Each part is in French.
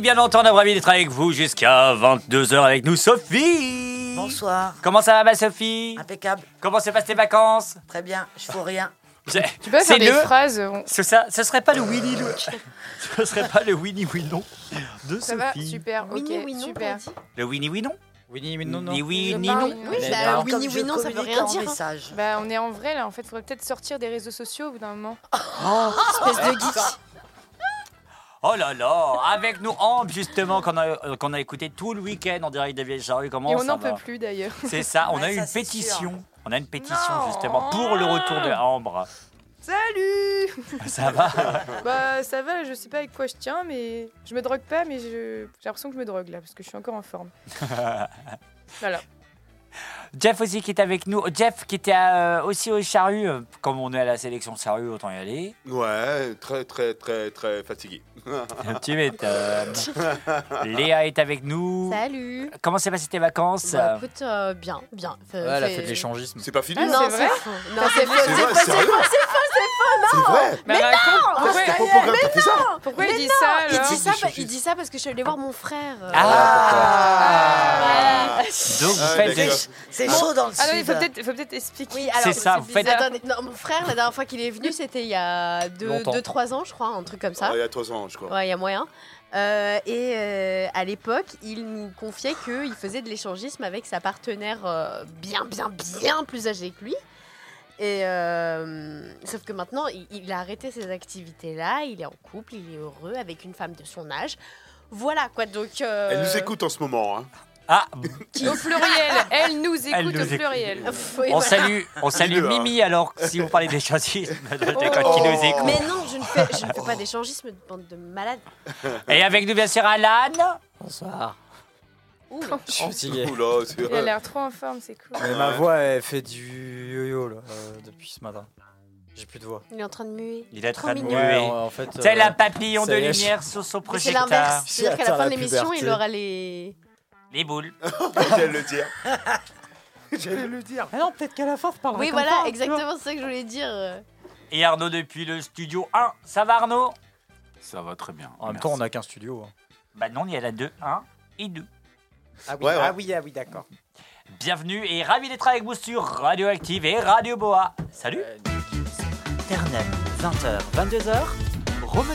bien entendu, ravi d'être avec vous jusqu'à 22h avec nous, Sophie. Bonsoir. Comment ça va, ma Sophie? Impeccable. Comment se passent tes vacances? Très bien. Je fous rien. Tu peux c'est faire des le- phrases on- C'est ça, ce serait pas le Winnie le... Ce serait pas le Winnie Winon de Ça va Sophie. Super, ok, Winnie, oui, non, super. Le Winnie Winon Winnie, oui, non, non. Ni oui, bah, Winnie, Comme oui, je non, ça veut rien en dire. hein. message. Bah, on est en vrai là, en fait, faudrait peut-être sortir des réseaux sociaux au bout d'un moment. Espèce de geek. Oh là là, avec nous Ambre justement qu'on a, euh, qu'on a écouté tout le week-end en direct des vieilles charrues. Comment Et on n'en peut plus d'ailleurs. C'est ça, on a Ouais, eu ça, une c'est pétition. On a une pétition Non. justement pour le retour de Ambre. Salut Ça va Bah, ça va, je sais pas avec quoi je tiens, mais je me drogue pas, mais je- j'ai l'impression que je me drogue là, parce que je suis encore en forme. Voilà. Jeff aussi qui est avec nous. Jeff qui était euh, aussi au charrue. euh, Comme on est à la sélection charrue, autant y aller. Ouais, très très très très fatigué. tu m'étonnes. Léa est avec nous. Salut. Comment s'est passé tes vacances? Bah, écoute, euh, bien, bien. Fait- Ouais, elle a fait- de l'échangisme. C'est pas fini Ah, hein? Non, c'est c'est vrai. Non, c'est faux. C'est C'est vrai Mais C'était fait ça pourquoi Mais il dit ça Il alors dit ça, d'échanger. il dit ça parce que je suis allée voir mon frère. euh, Ah, voilà. Donc vous Ah, faites des... d'accord. C'est chaud dans le Ah non, il sud. faut peut-être faut peut-être expliquer. Oui, alors C'est ça, vous faites- Attendez, non, mon frère, la dernière fois qu'il est venu, c'était il y a Longtemps. 2-3 ans, je crois, un truc comme ça. Ah, Il y a 3 ans, je crois. Ouais, il y a moyen. Euh, et euh, à l'époque, il nous confiait qu'il faisait de l'échangisme avec sa partenaire euh, bien, bien, bien plus âgée que lui. Et euh, sauf que maintenant, il, il a arrêté ses activités-là. Il est en couple, il est heureux avec une femme de son âge. Voilà quoi. Donc. euh, Elle nous écoute en ce moment. Hein. Ah, Au pluriel, elle nous écoute Elle nous au écoute. pluriel. oui, on voilà. salue, on salue hein. Mimi alors si vous parlez d'échangisme de Oh. qui nous écoute. Mais non, je ne fais, je ne fais pas d'échangisme, bande de malades. Et avec nous bien sûr Alan. Bonsoir. Ouh. Je suis fatigué. Oula, c'est Il a l'air trop en forme, c'est cool. Mais ma voix, elle fait du yo-yo là, euh, depuis ce matin. J'ai plus de voix. Il est en train de muer. Il est en Trop train de mignon. muer. en, en fait. C'est euh, la papillon ça de y est, lumière sur son Mais c'est projecteur. l'inverse. C'est-à-dire qu'à la fin de l'émission, il aura les. Les boules. J'allais le dire. J'allais le dire. Ah non, peut-être qu'à la fin, je parlerai Oui, comme voilà, exactement c'est ça que je voulais dire. euh. Et Arnaud depuis le studio 1. Ça va Arnaud? Ça va très bien. En même temps, on n'a qu'un studio. hein. Bah non, il y a la 2, 1 et 2. Ah oui, Ouais, ouais. ah oui, ah oui, d'accord. Bienvenue et ravi d'être avec vous sur Radioactive et Radio Boa. Salut Internet, 20h, 22h, Rome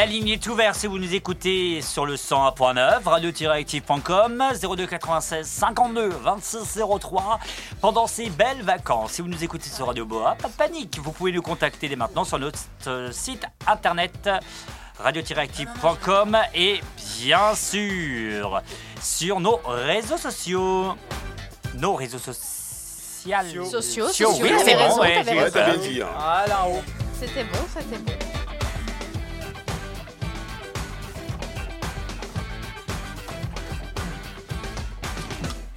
La ligne est ouverte si vous nous écoutez sur le 101.9, radio-active.com, 02 96 52 26 03. Pendant ces belles vacances, si vous nous écoutez sur Radio Boa, pas de panique, vous pouvez nous contacter dès maintenant sur notre euh, site internet radio-active.com et bien sûr sur nos réseaux sociaux. Nos réseaux sociaux. Sociaux, Sociaux, sociaux, oui, c'est bon, ouais. Hein. Ah là-haut. C'était bon, c'était bon.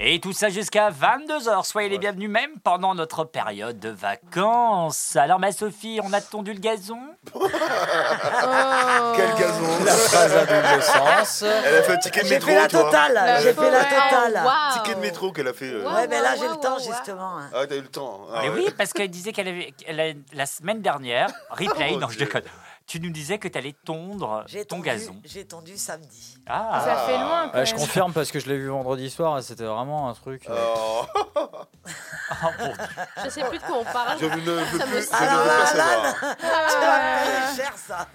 Et tout ça jusqu'à 22h. Soyez les bienvenus même pendant notre période de vacances. Alors ma Sophie, on a tondu le gazon? Oh. Quel gazon? La phrase à double sens. Elle a fait un ticket de J'ai métro, fait la toi. totale. J'ai fait la totale. Ticket de métro qu'elle a fait. euh. Ouais, mais là j'ai le temps justement. hein. Ah, t'as eu le temps. Ah, Mais ouais. oui, parce qu'elle disait qu'elle avait, a- la semaine dernière, replay, Oh, non je Dieu. déconne. Tu nous disais que tu allais tondre J'ai ton gazon. J'ai tondu samedi. Ah, Ça fait loin quand Ouais, je confirme parce que je l'ai vu vendredi soir et c'était vraiment un truc. euh, Oh, Oh, bon. Je sais plus de quoi on parle. je ne veux Ça plus, me je saoule. ne veux pas Ah, savoir. Cher ça.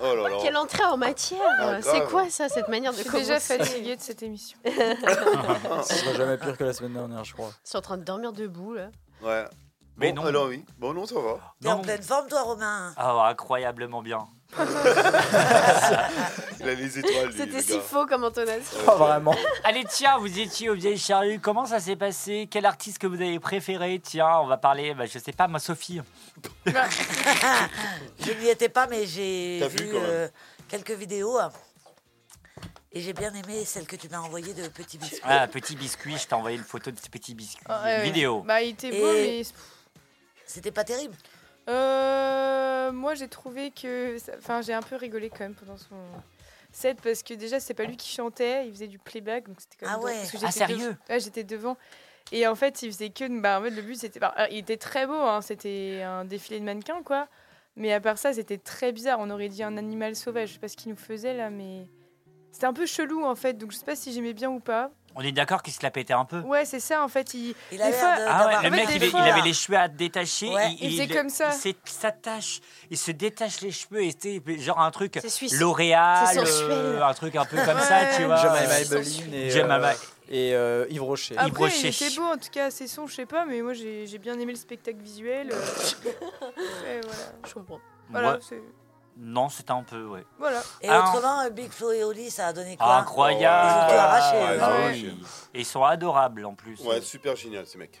Oh là là. Quelle entrée en matière Ah, C'est quoi ça, cette manière de Je suis commencer déjà fatiguée de cette émission. Ce sera jamais pire que la semaine dernière, je crois. Je suis en train de dormir debout là. Ouais. Mais bon, non. alors oui. Bon, non, ça va. T'es en pleine forme toi Romain? Oh, incroyablement bien. Il a les étoiles, lui, C'était si faux comme intonation. Pas vraiment. Allez, tiens, vous étiez aux vieilles charrues. Comment ça s'est passé? Quel artiste que vous avez préféré? Tiens, on va parler, bah, je sais pas, moi, Sophie. Je n'y étais pas mais j'ai vu euh, quelques vidéos. hein. Et j'ai bien aimé celle que tu m'as envoyée de Petit Biscuit. Ah, petit biscuit, je t'ai envoyé une photo de ce petit biscuit. Ah, ouais. Vidéo. Bah, il était beau, Et- mais. C'était pas terrible. Euh, moi, j'ai trouvé que. ça- Enfin, j'ai un peu rigolé quand même pendant son set parce que déjà, c'est pas lui qui chantait, il faisait du playback. Donc c'était quand même Ah ouais. parce que Ah, j'étais sérieux? Ouais, j'étais devant. Et en fait, il faisait que. Bah, en fait, le but, c'était. bah, il était très beau, hein, c'était un défilé de mannequins, quoi. Mais à part ça, c'était très bizarre. On aurait dit un animal sauvage. Je sais pas ce qu'il nous faisait là, mais. C'était un peu chelou en fait, donc je sais pas si j'aimais bien ou pas. On est d'accord qu'il se la pétait un peu Ouais, c'est ça en fait. Il, Il Des a l'air fois- de- Ah ouais, le mec, des il, avait les cheveux à détacher. Ouais. Il faisait comme ça. Il s'est- il s'attache. Il se détache les cheveux. Et c'était genre un truc C'est. L'Oréal. C'est euh, un truc un peu comme ça, tu Ouais. vois. Jemima Maybelline et, euh, et euh, Yves Rocher. Ah, Après, Rocher. il était beau, en tout cas, ses sons, je sais pas, mais moi j'ai bien aimé le spectacle visuel. euh. Et voilà. Je comprends. Voilà, Ouais. c'est- Non, c'était un peu, ouais. voilà. Et Ah. autrement, euh, Big Flo et Oli, ça a donné quoi Incroyable. Ils ont tout arraché, Ouais, Ah ouais. oui. Et ils sont adorables en plus. Ouais, super génial ces mecs.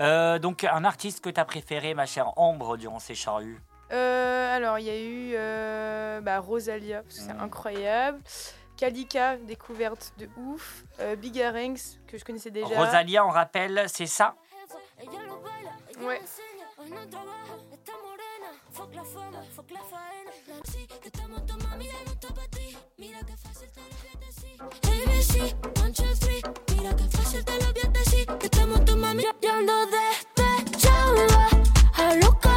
Euh, donc, un artiste que tu as préféré, ma chère Ambre, durant ces charrues Euh, alors, il y a eu euh, bah, Rosalia, parce que c'est Mm. incroyable. Kalika, découverte de ouf. Euh, Big Arengs, que je connaissais déjà. Rosalia, on rappelle, c'est ça? Ouais. ABC, one, two, three. Mira que fácil te lo voy a decir. Que estamos tu mami. Yo ando despechada, a loca.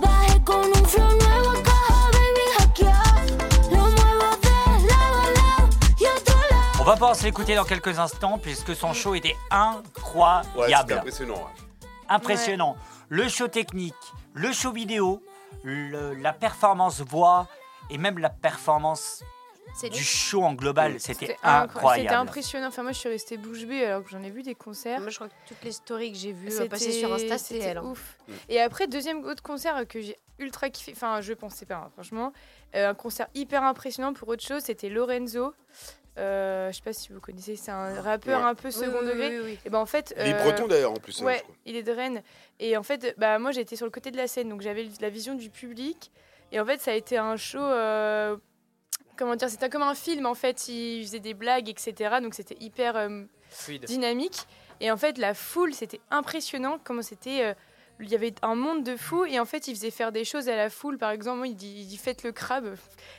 Bajé con un flow nuevo, caja, baby, hackear. Lo muevo de lado a lado y otro lado. On va pouvoir se l'écouter dans quelques instants, puisque son show était Ouais, c'était incroyable. impressionnant. ouais. Impressionnant. Le show technique, le show vidéo, le- la performance voix et même la performance du show en global, c'était C'était incro- C'était incroyable. impressionnant. Enfin, moi, je suis restée bouche bée alors que j'en ai vu des concerts. Moi, je crois que toutes les stories que j'ai vues euh, passer sur Insta, c'est c'était elle. hein. ouf. Mm. Et après, deuxième autre concert que j'ai ultra kiffé, enfin, je pensais pas, hein, franchement, euh, un concert hyper impressionnant pour autre chose, c'était Lorenzo. Euh, je sais pas si vous connaissez, c'est un rappeur Ouais. un peu second Oui, oui, degré. oui, oui. Et ben en fait, Il est euh, breton d'ailleurs en plus. hein, Ouais, il est de Rennes. Et en fait, bah, moi j'étais sur le côté de la scène, donc j'avais la vision du public. Et en fait, ça a été un show. euh, comment dire C'était comme un film en fait. Il faisait des blagues, etc. Donc c'était hyper euh, dynamique. Et en fait, la foule, c'était impressionnant comment c'était. Euh, il y avait un monde de fous et en fait il faisait faire des choses à la foule. Par exemple moi, il dit, il dit faites le crabe.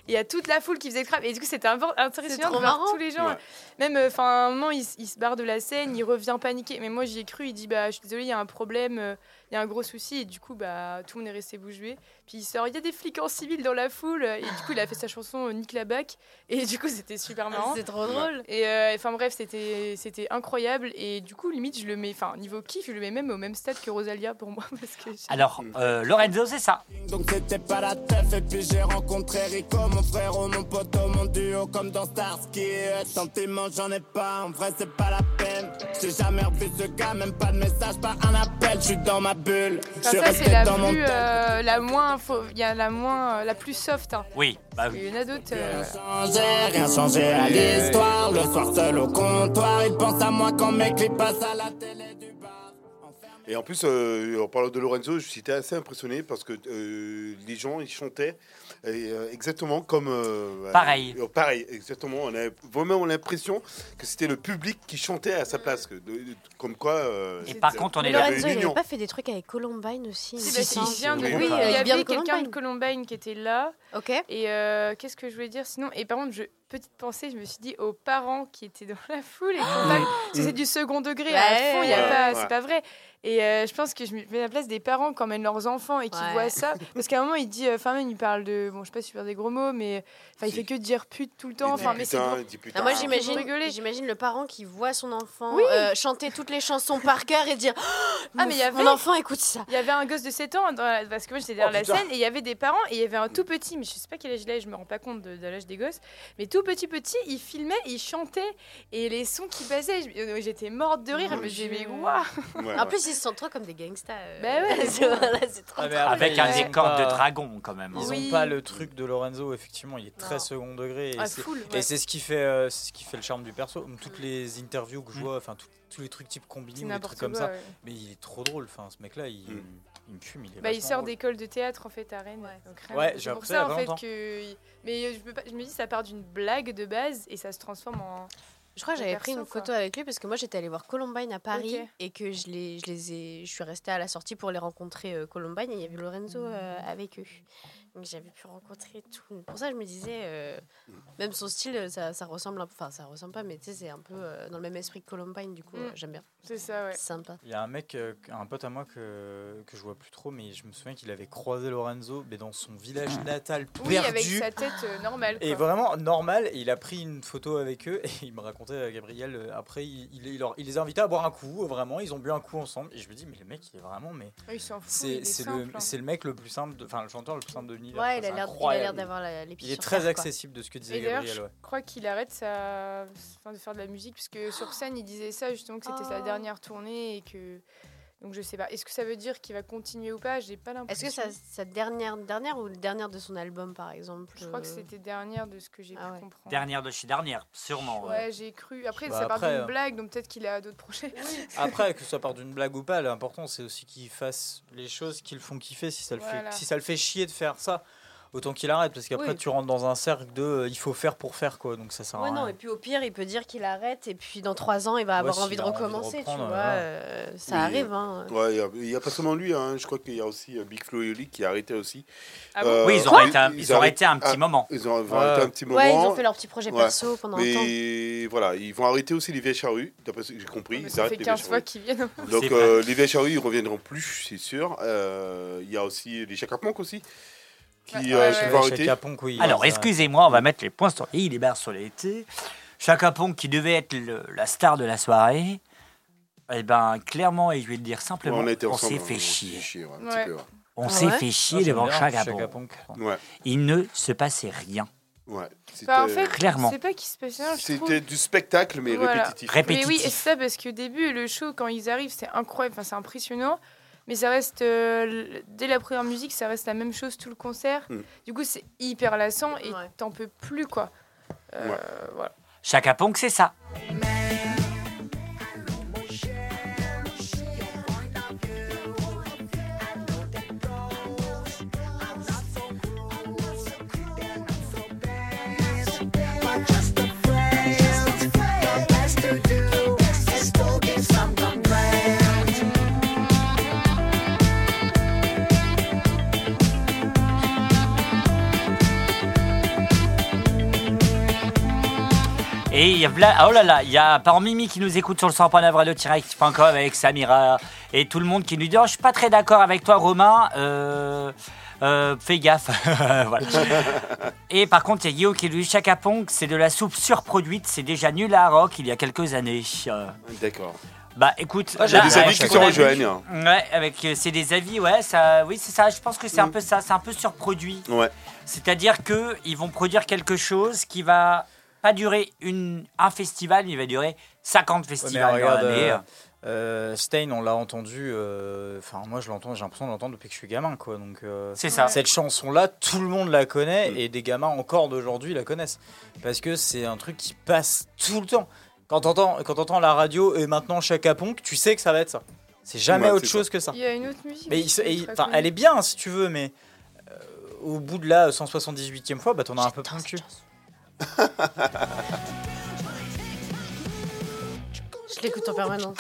Et il y a toute la foule qui faisait le crabe. Et du coup c'était un- intéressant trop de voir marrant. tous les gens Ouais. même euh, enfin à un moment il, il se barre de la scène il revient paniqué mais moi j'y ai cru. Il dit bah je suis désolé il y a un problème euh, il y a un gros souci et du coup bah tout le monde est resté bouche bée puis il sort il y a des flics en civil dans la foule et du coup il a fait sa chanson euh, Nick la Bac et du coup c'était super marrant C'est trop drôle. et euh, enfin bref, c'était c'était incroyable et du coup limite je le mets enfin niveau kiff, je le mets même au même stade que Rosalia pour moi parce que j'ai- Alors, euh, Lorenzo, c'est ça. Donc c'était pas la teuf et puis j'ai rencontré Rico, mon frère ou mon poteau, mon duo comme dans Starsky. Sentiments j'en ai pas, en vrai c'est pas la peine. J'ai jamais revu ce gars, même pas de message, pas un appel, je suis dans ma bulle. Enfin, ça c'est la plus tel. euh, la moins faux- il y a la moins euh, la plus soft hein. Oui, bah oui. Il y en a d'autres euh, Changé, rien changé à l'histoire. Le soir seul au comptoir, il pense à moi quand mes clips passent à la télé du bar. Et en plus, euh, en parlant de Lorenzo, j'étais assez impressionné parce que euh, les gens, ils chantaient et, euh, exactement comme... euh, Pareil. euh, pareil, exactement. On a vraiment l'impression que c'était le public qui chantait à sa place. Que, de- de- comme quoi... euh, Et par contre, on est là. avait Lorenzo, il avait pas fait des trucs avec Columbine aussi si, bah, il vient de oui, il y avait quelqu'un de Columbine qui était là Ok. et euh, qu'est-ce que je voulais dire sinon? Et par contre je petite pensée, je me suis dit aux parents qui étaient dans la foule et qui parce que c'est du second degré à Ouais. fond, pas, ouais. c'est pas vrai. Et euh, je pense que je me mets à la place des parents qui emmènent leurs enfants et qui Ouais. voient ça. Parce qu'à un moment, il dit, euh, enfin, même, il parle de, bon, je sais pas si faire des gros mots, mais enfin, il fait que dire pute tout le Il temps. dit Enfin, mais c'est putain, gros. il dit putain. Ah, moi j'imagine, j'imagine le parent qui voit son enfant Oui. euh, chanter toutes les chansons par cœur et dire Ah, mon, mais il y avait- mon enfant écoute ça. Il y avait un gosse de 7 ans, dans la- parce que moi j'étais derrière Oh, la putain. scène, et il y avait des parents, et il y avait un tout petit, mais je sais pas quel âge il a, je me rends pas compte de, de l'âge des gosses, mais tout petit petit, il filmait, il chantait, et les sons qui passaient, euh, j'étais morte de rire, je me disais, mais waouh En plus ils se sentent trop comme des gangsters. euh, Bah ouais, c'est bon. voilà, c'est trop Ah, mais drôle. après, Avec un ont décor de dragon, quand même. hein. Ils Oui. ont pas le truc de Lorenzo, effectivement, il est très Non. second degré. Et Ah, c'est- full, et ouais. c'est ce qui fait, euh, ce qui fait le charme du perso. Toutes les interviews que je Mm. vois, enfin tout- tous les trucs type C'est ou des n'importe trucs quoi. comme ça. ouais. Mais il est trop drôle. Enfin, ce mec-là, il, Mm. il me fume. Il est Bah, il vachement sort drôle. d'école de théâtre en fait à Rennes. donc Rennes. Ouais, c'est j'ai pour appris ça ça il y a en pas fait longtemps. que. Mais je, peux pas... je me dis, ça part d'une blague de base et ça se transforme en. Je crois que j'avais pris une quoi. photo avec lui parce que moi j'étais allée voir Columbine à Paris et que je les, je les ai, je suis restée à la sortie pour les rencontrer euh, Columbine et il y avait Lorenzo euh, avec eux. Donc j'avais pu rencontrer tout. Pour ça je me disais, euh, même son style, euh, ça, ça ressemble, un peu- enfin ça ressemble pas, mais tu sais c'est un peu euh, dans le même esprit que Columbine du coup Mm. euh, j'aime bien. C'est ça, ouais. C'est sympa. Il y a un mec, un pote à moi que, que je vois plus trop, mais je me souviens qu'il avait croisé Lorenzo mais dans son village natal Oui, perdu. avec sa tête euh, normale. Et vraiment normal, et il a pris une photo avec eux et il me racontait, Gabriel, après il, il, il leur- il les a invités à boire un coup, vraiment, ils ont bu un coup ensemble. Et je me dis, mais le mec, il est vraiment, mais Ah, il s'en fout, il c'est est c'est le, hein. c'est le mec le plus simple, enfin le chanteur le plus simple de l'univers. Ouais, quoi, il a l'air, d'avoir Il est très terre, quoi. accessible de ce que disait Et Gabriel. je ouais. crois qu'il arrête sa... enfin, de faire de la musique, parce que sur scène, il disait ça, justement, que c'était sa Oh. dernière tournée et que... Donc je sais pas. Est-ce que ça veut dire qu'il va continuer ou pas? J'ai pas Est-ce l'impression. que sa, sa dernière, dernière ou dernière de son album par exemple Je crois que euh, c'était dernière de ce que j'ai Ah pu ouais. comprendre. Dernière de chez dernière, sûrement. ouais. Ouais, j'ai cru. Après, Bah ça part d'une euh, blague, donc peut-être qu'il a d'autres projets. Après, que ce soit par d'une blague ou pas, l'important c'est aussi qu'il fasse les choses qui le font kiffer. Si ça le, Voilà. fait, si ça le fait chier de faire ça, autant qu'il arrête. Parce qu'après, Oui. tu rentres dans un cercle de euh, il faut faire pour faire quoi. Donc ça sert à rien. non, et puis au pire, il peut dire qu'il arrête, et puis dans trois ans, il va avoir envie de a envie de recommencer, tu vois. euh, ça Oui. arrive, hein. Ouais, il y a- il n'y a, pas seulement lui, hein, je crois qu'il y a aussi euh, Big Flo et Oli qui a arrêté aussi. Ah bon Euh, Oui, ils ont arrêté un, ils ont arrêté un petit ah, moment. Ils ont, arrêté un petit moment. Ouais, ils ont fait leur petit projet Ouais. perso pendant un temps. Mais voilà, ils vont arrêter aussi les vieilles charrues, d'après ce que j'ai compris. Mais ils ça arrêtent fait les 15 vieilles fois qu'ils viennent. Donc euh, les vieilles charrues, ils reviendront plus, c'est sûr. Euh, Il y a aussi les Chaka Ponk aussi, qui, Ouais, euh, qui vont arrêter. Oui, Alors, excusez-moi, on va mettre les points sur les i, les barres sur les t. Chaka Ponk, qui devait être le- la star de la soirée, eh ben, clairement, et je vais le dire Ouais, simplement, on été on s'est hein, fait chier. chier, ouais, un Ouais. petit peu, ouais. On Ah s'est ouais fait Ah, chier j'aime devant Chaka Ponk. Ponk. Ouais, Il ne se passait rien. ouais. Enfin, en C'était- fait, Clairement. c'est pas se. C'était du spectacle, mais Voilà. répétitif. Mais oui, répétitif. et c'est ça parce qu'au début, le show, quand ils arrivent, c'est incroyable, enfin, c'est impressionnant. Mais ça reste, euh, dès la première musique, ça reste la même chose tout le concert. Mm. Du coup, c'est hyper lassant et Ouais. t'en peux plus, quoi. Euh, Ouais. voilà. Chaka Ponk, c'est ça. Et il y a ah, oh là là, il y a par Mimi qui nous écoute sur le 100.9 radio-active.com avec Samira et tout le monde qui nous dit oh, je suis pas très d'accord avec toi Romain. Euh, euh, fais gaffe. Voilà. Et par contre, il y a Guillaume qui lui dit Chaka c'est de la soupe surproduite, c'est déjà nul à rock il y a quelques années. Euh, D'accord. bah écoute, Ah, là, des avec avis ce qui qu'on se rejoignent. Ouais, avec euh, c'est des avis, ouais, ça, oui c'est ça. Je pense que c'est un Mm. peu ça, c'est un peu surproduit. Ouais. C'est-à-dire que ils vont produire quelque chose qui va pas durer une, un festival, mais il va durer 50 Ouais, mais festivals regarde, dans l'année. euh, euh, Stein, on l'a entendu. euh, Enfin, moi, je l'entends. J'ai l'impression de l'entendre depuis que je suis gamin, quoi. Donc, euh, C'est ça. Cette chanson-là, tout le monde la connaît Mm. et des gamins encore d'aujourd'hui la connaissent parce que c'est un truc qui passe tout le temps. Quand t'entends, quand t'entends la radio et maintenant Chaka Ponk, tu sais que ça va être ça. C'est jamais Ouais, autre c'est chose que ça. Il y a une autre musique. Mais il et- elle est bien si tu veux, mais euh, au bout de la 178e fois, bah t'en as un peu plein le cul. Je l'écoute en permanence.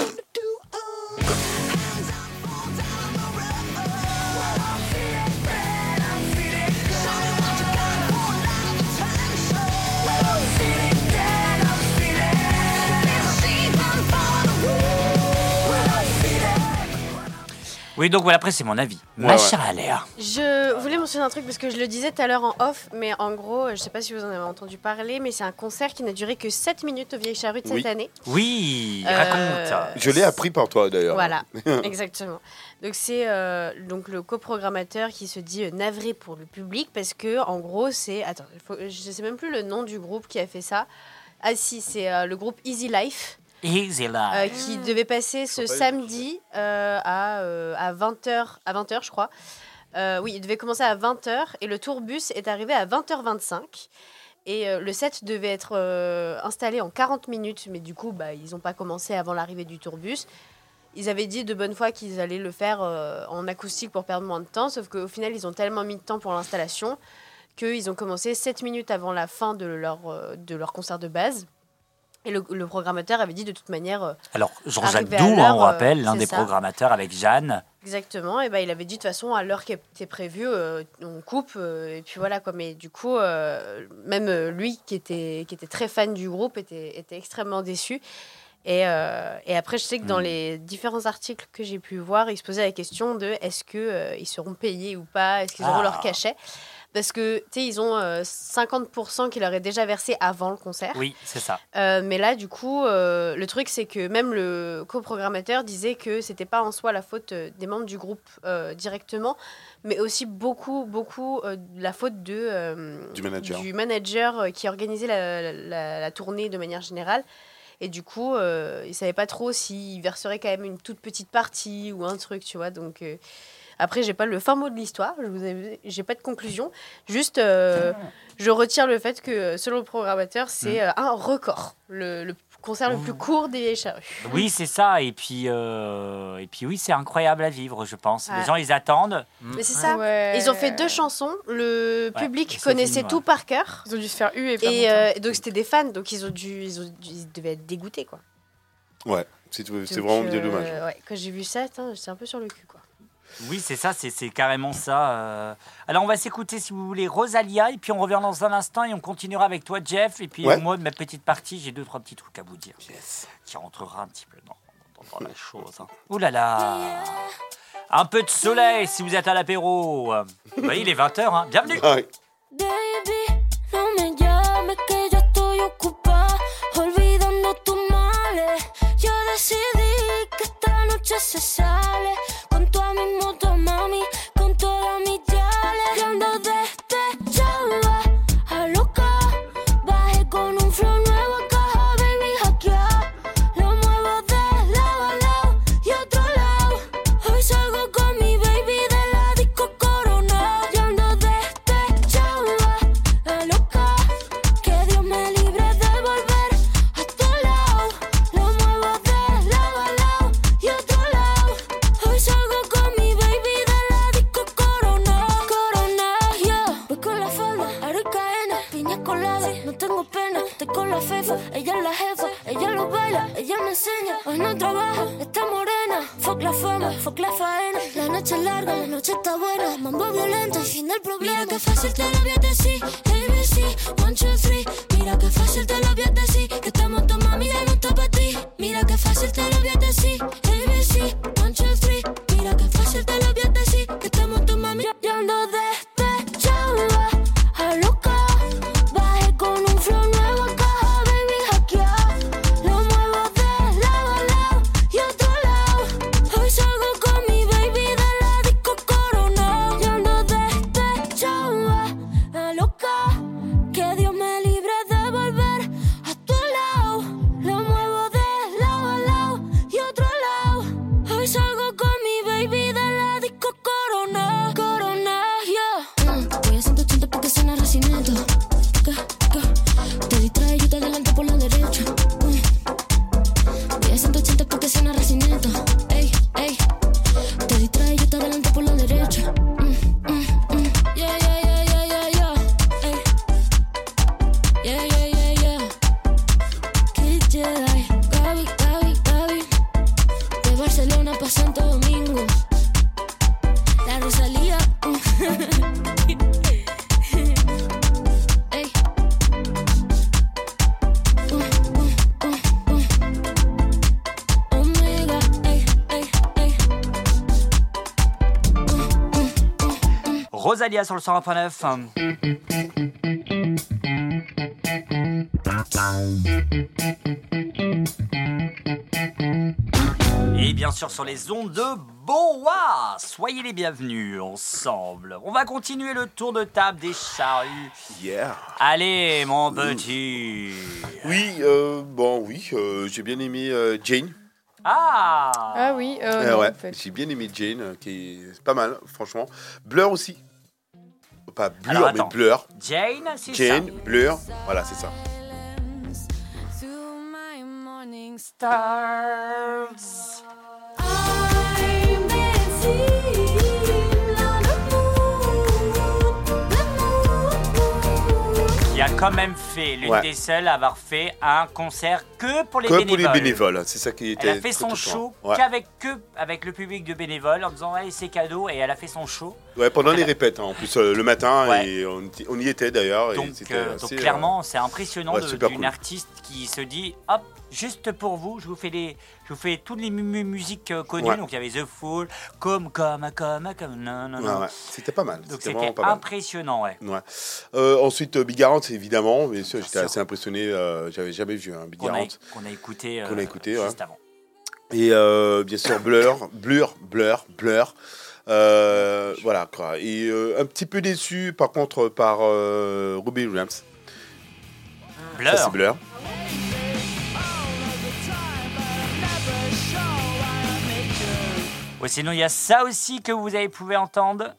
Oui, donc voilà, après c'est mon avis. Ouais, Ma ouais. chère Aléa. Je voulais mentionner un truc parce que je le disais tout à l'heure en off, mais en gros, je sais pas si vous en avez entendu parler, mais c'est un concert qui n'a duré que 7 minutes au Vieille Charrue de Oui. cette année. Oui, Euh, raconte. Je l'ai appris par toi d'ailleurs. Voilà, exactement. Donc c'est euh, donc le coprogrammateur qui se dit euh, navré pour le public parce que en gros c'est attends, il faut- je sais même plus le nom du groupe qui a fait ça. Ah si, c'est euh, le groupe Easy Life. Euh, qui devait passer ce samedi euh, à, euh, à 20h à 20h je crois. Euh, oui, il devait commencer à 20h et le tourbus est arrivé à 20h25. Et euh, le set devait être euh, installé en 40 minutes, mais du coup, bah, ils n'ont pas commencé avant l'arrivée du tourbus. Ils avaient dit de bonne foi qu'ils allaient le faire euh, en acoustique pour perdre moins de temps, sauf qu'au final, ils ont tellement mis de temps pour l'installation qu'ils ont commencé 7 minutes avant la fin de leur, euh, de leur concert de base. Et le, le programmateur avait dit de toute manière, euh, Alors, Jean-Jacques Doux, on euh, rappelle, l'un des ça. programmateurs avec Jeanne. exactement, et ben il avait dit de toute façon à l'heure qui était prévue, euh, on coupe, euh, et puis voilà quoi. Mais du coup, euh, même lui qui était, qui était très fan du groupe était, était extrêmement déçu. Et, et après, je sais que dans Hmm. les différents articles que j'ai pu voir, il se posait la question de est-ce que euh, ils seront payés ou pas, est-ce qu'ils auront Ah. leur cachet? Parce que tu sais, ils ont euh, 50% qui leur est déjà versé avant le concert. Oui, c'est ça. Euh, mais là, du coup, euh, le truc, c'est que même le coprogrammateur disait que c'était pas en soi la faute euh, des membres du groupe euh, directement, mais aussi beaucoup, beaucoup euh, la faute de, euh, Du manager. du manager, qui organisait la, la- la tournée de manière générale. Et du coup, euh, il savait pas trop s'il verserait quand même une toute petite partie ou un truc, tu vois. Donc. euh, après, j'ai pas le fin mot de l'histoire, je vous ai- j'ai pas de conclusion. Juste, euh, je retire le fait que, selon le programmateur, c'est euh, un record. Le, le concert le plus court des vieilles charrues. Oui, c'est ça. Et puis, euh, et puis oui, c'est incroyable à vivre, je pense. Les gens, ils attendent. Mais c'est ça. Ouais. Ils ont fait deux chansons. Le Ouais, public c'est connaissait tout par cœur. Ils ont dû se faire huer. faire Et euh, donc, c'était des fans. Donc, ils, ont dû, ils, ont dû- ils devaient être dégoûtés. Quoi. Ouais, c'est c'est Donc, vraiment bien euh, dommage. ouais, quand j'ai vu ça, j'étais un peu sur le cul. Quoi. Oui, c'est ça, c'est c'est carrément ça. euh. Alors, on va s'écouter, si vous voulez, Rosalia, et puis on revient dans un instant et on continuera avec toi, Jeff. Et puis, Ouais. moi, de ma petite partie, j'ai deux, trois petits trucs à vous dire. Qui rentrera un petit peu dans, dans- dans la chose. hein. Ouh là là Un peu de soleil si vous êtes à l'apéro. Oui, il est 20h, hein. bienvenue. Baby, Fuck la faena. La noche es larga, la noche está buena. Mambo violento, el fin del problema. Mira que fácil te lo voy a decir. ABC, one, two, three. Mira que fácil te lo voy a decir. Que estamos tu mami, ya no está para ti. Mira que fácil te lo voy a decir. Sur le 101.9. Et bien sûr sur les ondes de Boa. Soyez les bienvenus ensemble. On va continuer le tour de table des charrues. Yeah. Allez mon petit. Oui, euh, bon, oui, euh, j'ai bien aimé euh, Jane. Ah Ah oui, euh, Euh, non, ouais, en fait. j'ai bien aimé Jane, euh, qui est pas mal, franchement. Blur aussi. Pas Blur, Alors, mais. Blur. Jane, c'est Jane. Blur, voilà, c'est ça. Stars. A quand même fait l'une Ouais. des seules à avoir fait un concert que pour les Que bénévoles. pour les bénévoles, c'est ça qui était. Elle a fait son show Ouais. qu'avec que avec le public de bénévoles en disant ouais c'est cadeau et elle a fait son show. Ouais, pendant les répètes, hein, en plus euh, le matin, Ouais. et on, y- on y était d'ailleurs. et Donc, euh, donc euh, clairement c'est impressionnant d'une cool. artiste qui se dit hop juste pour vous je vous fais les je vous fais toutes les mu- mu- musiques euh, connues Ouais. donc il y avait The Fool comme comme comme comme non non ouais, non ouais, C'était pas mal. donc C'était pas mal. impressionnant ouais. Ouais. Euh, ensuite, euh, Big Garant, évidemment. Mais j'étais assez impressionné. euh, J'avais jamais vu un Big qu'on a, Garant. qu'on a écouté, Qu'on a euh, écouté, juste avant. Et euh, bien sûr, Blur, Blur, Blur, Blur. Euh, voilà quoi. Et euh, un petit peu déçu par contre par euh, Ruby Williams. Blur. Ça Blur. Ouais, sinon, il y a ça aussi que vous avez pouvez entendre.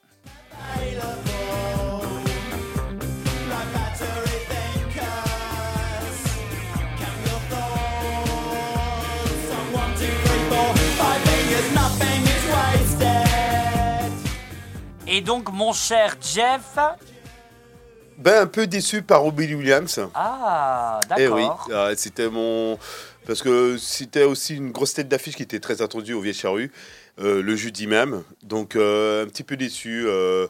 Et donc, mon cher Jeff. Ben un peu déçu par Ruby Williams. Ah, Eh oui, d'accord. euh, c'était mon. Parce que c'était aussi une grosse tête d'affiche qui était très attendue au Vieille Charrue, euh, le jeudi même. Donc, euh, un petit peu déçu. euh,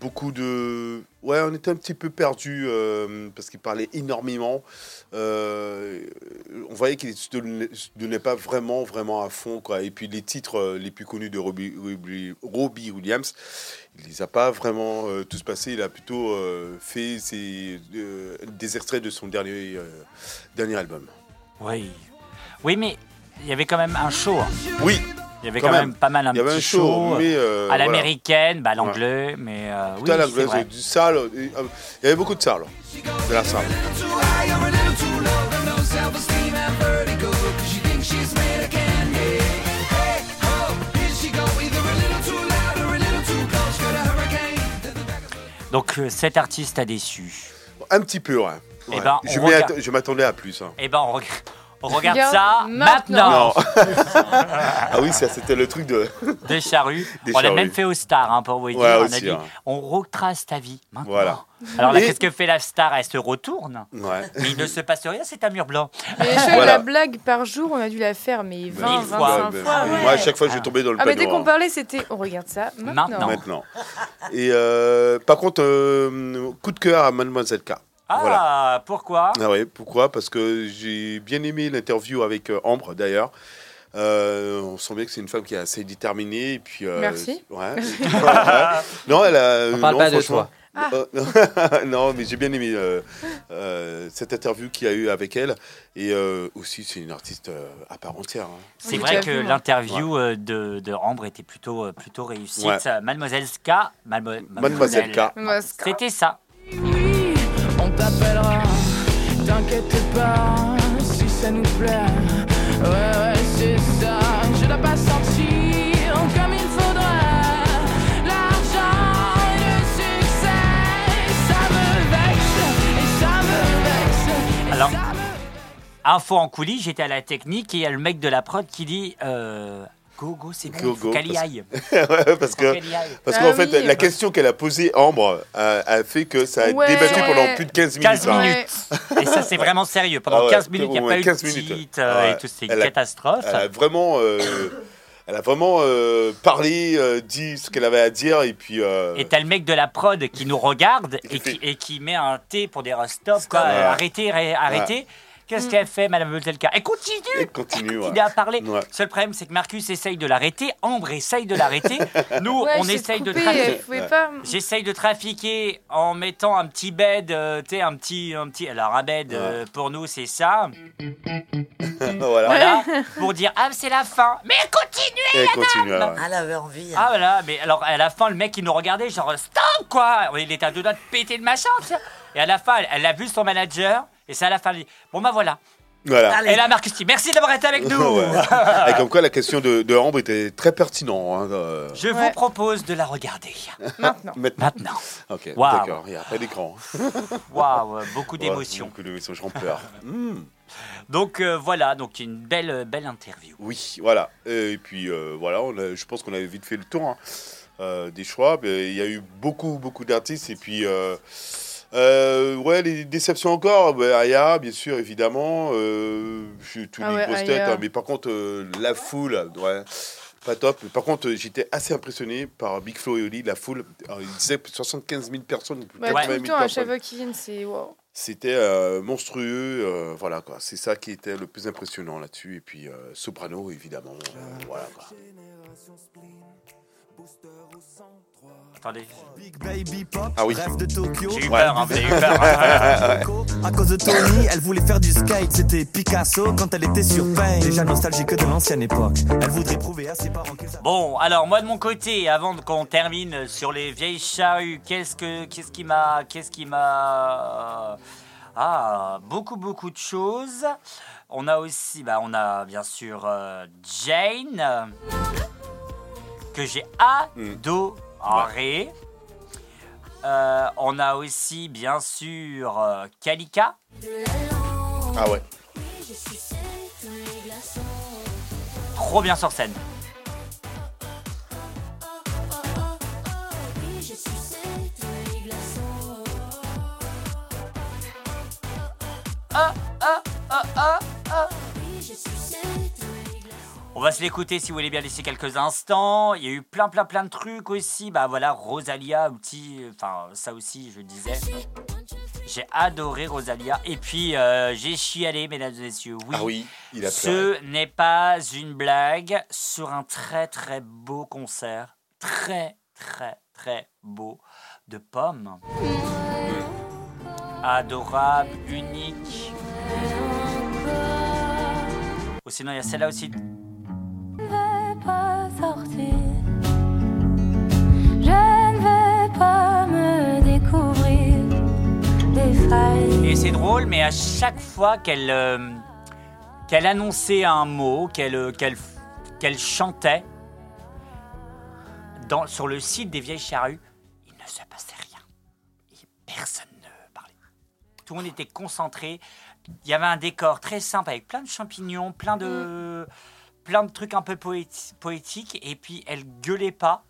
beaucoup de. Ouais, on était un petit peu perdu parce qu'il parlait énormément. On voyait qu'il se donnait, se donnait pas vraiment, vraiment à fond. Quoi. Et puis, les titres les plus connus de Robbie, Robbie- Robbie Williams, il les a pas vraiment tous passés. Il a plutôt fait ses, des extraits de son dernier, dernier album. Oui. Oui, mais il y avait quand même un show. hein. Oui, Il y avait Quand quand, même. même. pas mal un il y avait petit un show, mais euh, à voilà. l'américaine, bah, à l'anglais, mais euh, Tout oui, à vrai. du sale. euh, Il y avait beaucoup de sale. De la salle. Donc euh, cet artiste a déçu. Un petit peu, ouais. Eh Ouais. ben, je regarde- m'attendais à plus. hein. Eh ben, on, reg- on regarde ça maintenant. maintenant. ah oui, ça c'était le truc de. Des charrues. Des on l'a même fait aux stars, hein, pour vous dire. Ouais, on aussi, a dit, hein. on retrace ta vie maintenant. Voilà. Alors là, Et- qu'est-ce que fait la star? Elle se retourne. Ouais. Mais il ne se passe rien, c'est un mur blanc. Mais Voilà. la blague par jour, on a dû la faire, mais 20, Mille 25 fois. Ouais, fois. ouais. Moi, à chaque fois, je vais tomber dans le Ah, mais panneau. dès qu'on hein. parlait, c'était on regarde ça maintenant. Maintenant. Maintenant. Et euh, par contre, euh, coup de cœur à Mademoiselle K. Ah, Voilà. pourquoi? Ah ouais, pourquoi? Parce que j'ai bien aimé l'interview avec euh, Ambre d'ailleurs. Euh, on sent bien que c'est une femme qui est assez déterminée. Et puis, euh, Merci. Ouais. Ouais. Non, elle a. On parle non, pas de franchement. Ah. Non, mais j'ai bien aimé euh, euh, cette interview qu'il y a eu avec elle. Et euh, aussi, c'est une artiste euh, à part entière. hein. C'est Oui, vrai que l'interview euh, de, de Ambre était plutôt, plutôt réussite. Ouais. Mademoiselle Ska, Mademo- Mademoiselle K. C'est- C'était ça. T'appellera, t'inquiète pas, si ça nous plaît. Ouais, ouais, c'est ça, je dois pas sentir comme il faudrait. L'argent et le succès, ça me vexe, et ça me vexe. et Alors- ça me- Info en coulisses, j'étais à la technique et il y a le mec de la prod qui dit euh, Go, go, c'est Go, bon, faut go, qu'elle y parce- aille. Ouais, parce Faut que. Parce Ah qu'en fait, oui, la question qu'elle a posée, Ambre, a, a fait que ça a Ouais. débattu Ouais. pendant plus de 15 minutes. 15 hein. minutes. Et ça, c'est vraiment sérieux. Pendant Ah ouais, 15 minutes, il n'y a ouais, pas eu de 15 minutes. petite, euh, Ah ouais. et tout. C'est une Elle a- catastrophe. Elle a vraiment, euh, elle a vraiment euh, parlé, euh, dit ce qu'elle avait à dire, et puis. euh, Et t'as le mec de la prod qui nous regarde et qui, fait- et qui met un T pour dire stop, quoi, Ouais. arrêtez, ré- arrêtez. Qu'est-ce qu'elle fait, Madame Voltelka Elle continue Elle continue, ouais. Il a parlé. Ouais. Seul problème, c'est que Marcus essaye de l'arrêter, Ambre essaye de l'arrêter. Nous, Ouais, on essaye de coupé, trafiquer. elle. J'essaye de trafiquer en mettant un petit bed, euh, tu sais, un petit, un petit. Alors un bed euh, pour nous, c'est ça. voilà. Voilà, pour dire ah c'est la fin. Mais continue. Et elle continue. ouais. Ah, elle avait envie. hein. Ah voilà, mais alors à la fin, le mec il nous regardait genre stop quoi. Il était à deux doigts de péter le machin. tu sais. Et à la fin, elle, elle a vu son manager et c'est à la fin, bon bah voilà. Voilà. Allez. Et là, Marcus dit merci d'avoir été avec nous. Ouais. Et comme quoi, la question de, de Ambre était très pertinente. hein, euh, Je vous propose de la regarder Maintenant. Maintenant. maintenant. Ok, Waouh. d'accord. Il n'y a pas d'écran. Waouh, euh, beaucoup d'émotions. Ouais, beaucoup d'émotions, j'en pleure. Hmm. Donc euh, voilà, donc une belle, belle interview. Oui, voilà. Et puis euh, voilà, on a- je pense qu'on avait vite fait le tour hein, euh, des choix. Il y a eu beaucoup, beaucoup d'artistes. Et puis, euh, ouais, les déceptions encore. Bah, Aya, bien sûr, évidemment. Euh, je suis tous Ah les ouais, grosses têtes, hein, mais par contre, euh, la foule, ouais, pas top. Mais par contre, j'étais assez impressionné par Big Flo et Oli, la foule. Alors, ils disaient 75 000 personnes, plus de Bah, 80 tout 000 le temps, à personnes. chaque fois qu'ils viennent, c'est wow. C'était euh, monstrueux, euh, voilà quoi. C'est ça qui était le plus impressionnant là-dessus. Et puis euh, Soprano, évidemment, euh, voilà quoi. Attendez. Big Baby Pop, Ah oui. rêve de Tokyo. J'ai eu Ouais. peur, hein, avez eu peur. À cause de Tony, elle voulait faire du skate. C'était Picasso quand elle était sur Pain. Déjà nostalgique de l'ancienne époque. Elle voudrait prouver à ses parents qu'ils Bon, alors moi de mon côté, avant qu'on termine sur les vieilles charrues, qu'est-ce que qu'est-ce qui m'a qu'est-ce qui m'a ah beaucoup beaucoup de choses. On a aussi bah on a bien sûr euh, Jane euh, que j'ai adoré. Euh, on a aussi bien sûr euh, Kalika. Ah ouais. Trop bien sur scène. Ah, ah, ah, ah, ah. On va se l'écouter si vous voulez bien laisser quelques instants. Il y a eu plein, plein, plein de trucs aussi. Bah voilà, Rosalia, petit, enfin ça aussi, je disais. J'ai adoré Rosalia. Et puis euh, j'ai chialé, mesdames et messieurs. Oui. Ah oui, il a. Ce n'est pas une blague sur un très très beau concert, très très très beau de pommes. Adorable, unique. Ou sinon il y a celle-là aussi. Pas sortir. Je ne vais pas me découvrir des failles. Et c'est drôle, mais à chaque fois qu'elle euh, qu'elle annonçait un mot, qu'elle euh, qu'elle qu'elle chantait, dans, sur le site des Vieilles Charrues, il ne se passait rien. Et personne ne parlait. Tout le monde était concentré. Il y avait un décor très simple avec plein de champignons, plein de, plein de trucs un peu poéti- poétiques. Et puis elle gueulait pas,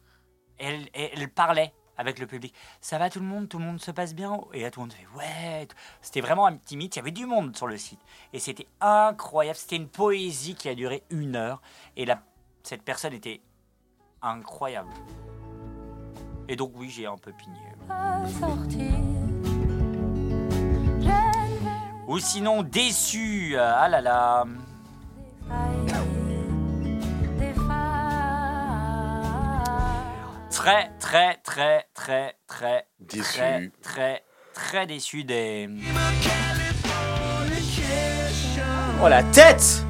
elle, parlait avec le public. Ça va tout le monde, tout le monde se passe bien? Et là tout le monde fait ouais. C'était vraiment un petit mythe. Il y avait du monde sur le site. Et c'était incroyable. C'était une poésie qui a duré une heure. Et la, cette personne était incroyable. Et donc oui, j'ai un peu pigné. Ou sinon déçu. Ah là là. Très très très très très Déçu. très très très déçu des Oh la tête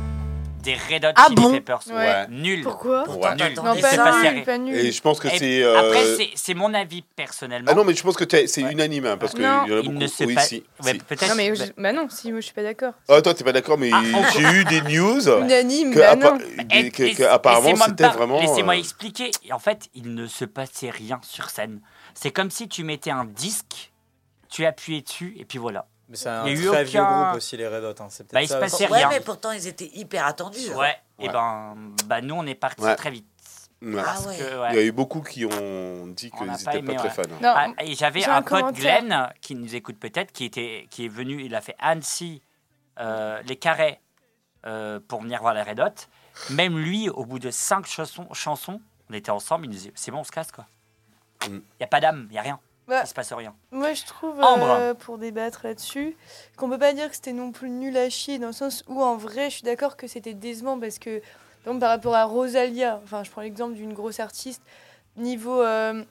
des Red Hot Ah Chili bon Peppers. Ouais. Nul. Pourquoi. Nul. Non, pas s'est passé nul, pas nul. Et je pense que c'est. euh, Après, c'est- c'est mon avis personnellement. Ah non, mais je pense que t'es- c'est Ouais. unanime, hein, parce qu'il y Non. en a il beaucoup. ne sait oui, pas. si. Ouais, si. peut-être. Non, mais je- bah non, si, moi je suis pas d'accord. Ah, toi, t'es pas d'accord, mais Ah, j'ai eu des news Unanime, que, bah non. des- que- apparemment c'était vraiment. Laissez-moi euh, expliquer. En fait, il ne se passait rien sur scène. C'est comme si tu mettais un disque, tu appuyais dessus, et puis voilà. Mais c'est un Il y a eu très vieux aucun- groupe aussi, les Red Hot. hein. C'est Bah, peut-être il se ça passait aussi. Ouais, rien. mais pourtant, ils étaient hyper attendus. hein. Ouais. Et Ouais. ben, bah nous, on est parti Ouais. très vite. ouais. Ah Parce ouais. que, Il y a eu beaucoup qui ont dit On qu'ils n'a n'étaient pas pas, aimé, très ouais. fans. Non, Ah, et j'avais j'ai un, un pote commentaire. Glenn qui nous écoute peut-être, qui était, qui est venu, il a fait Annecy, euh, les carrés euh, pour venir voir les Red Hot. Même lui, au bout de cinq chansons, chansons, on était ensemble, il nous disait c'est bon, on se casse quoi. Il Mm. y a pas d'âme, il y a rien, Bah, il se passe rien. Moi, je trouve, Ambre. euh, pour débattre là-dessus, qu'on peut pas dire que c'était non plus nul à chier, dans le sens où, en vrai, je suis d'accord que c'était décevant, parce que, par exemple, par rapport à Rosalia, enfin, je prends l'exemple d'une grosse artiste, niveau, euh,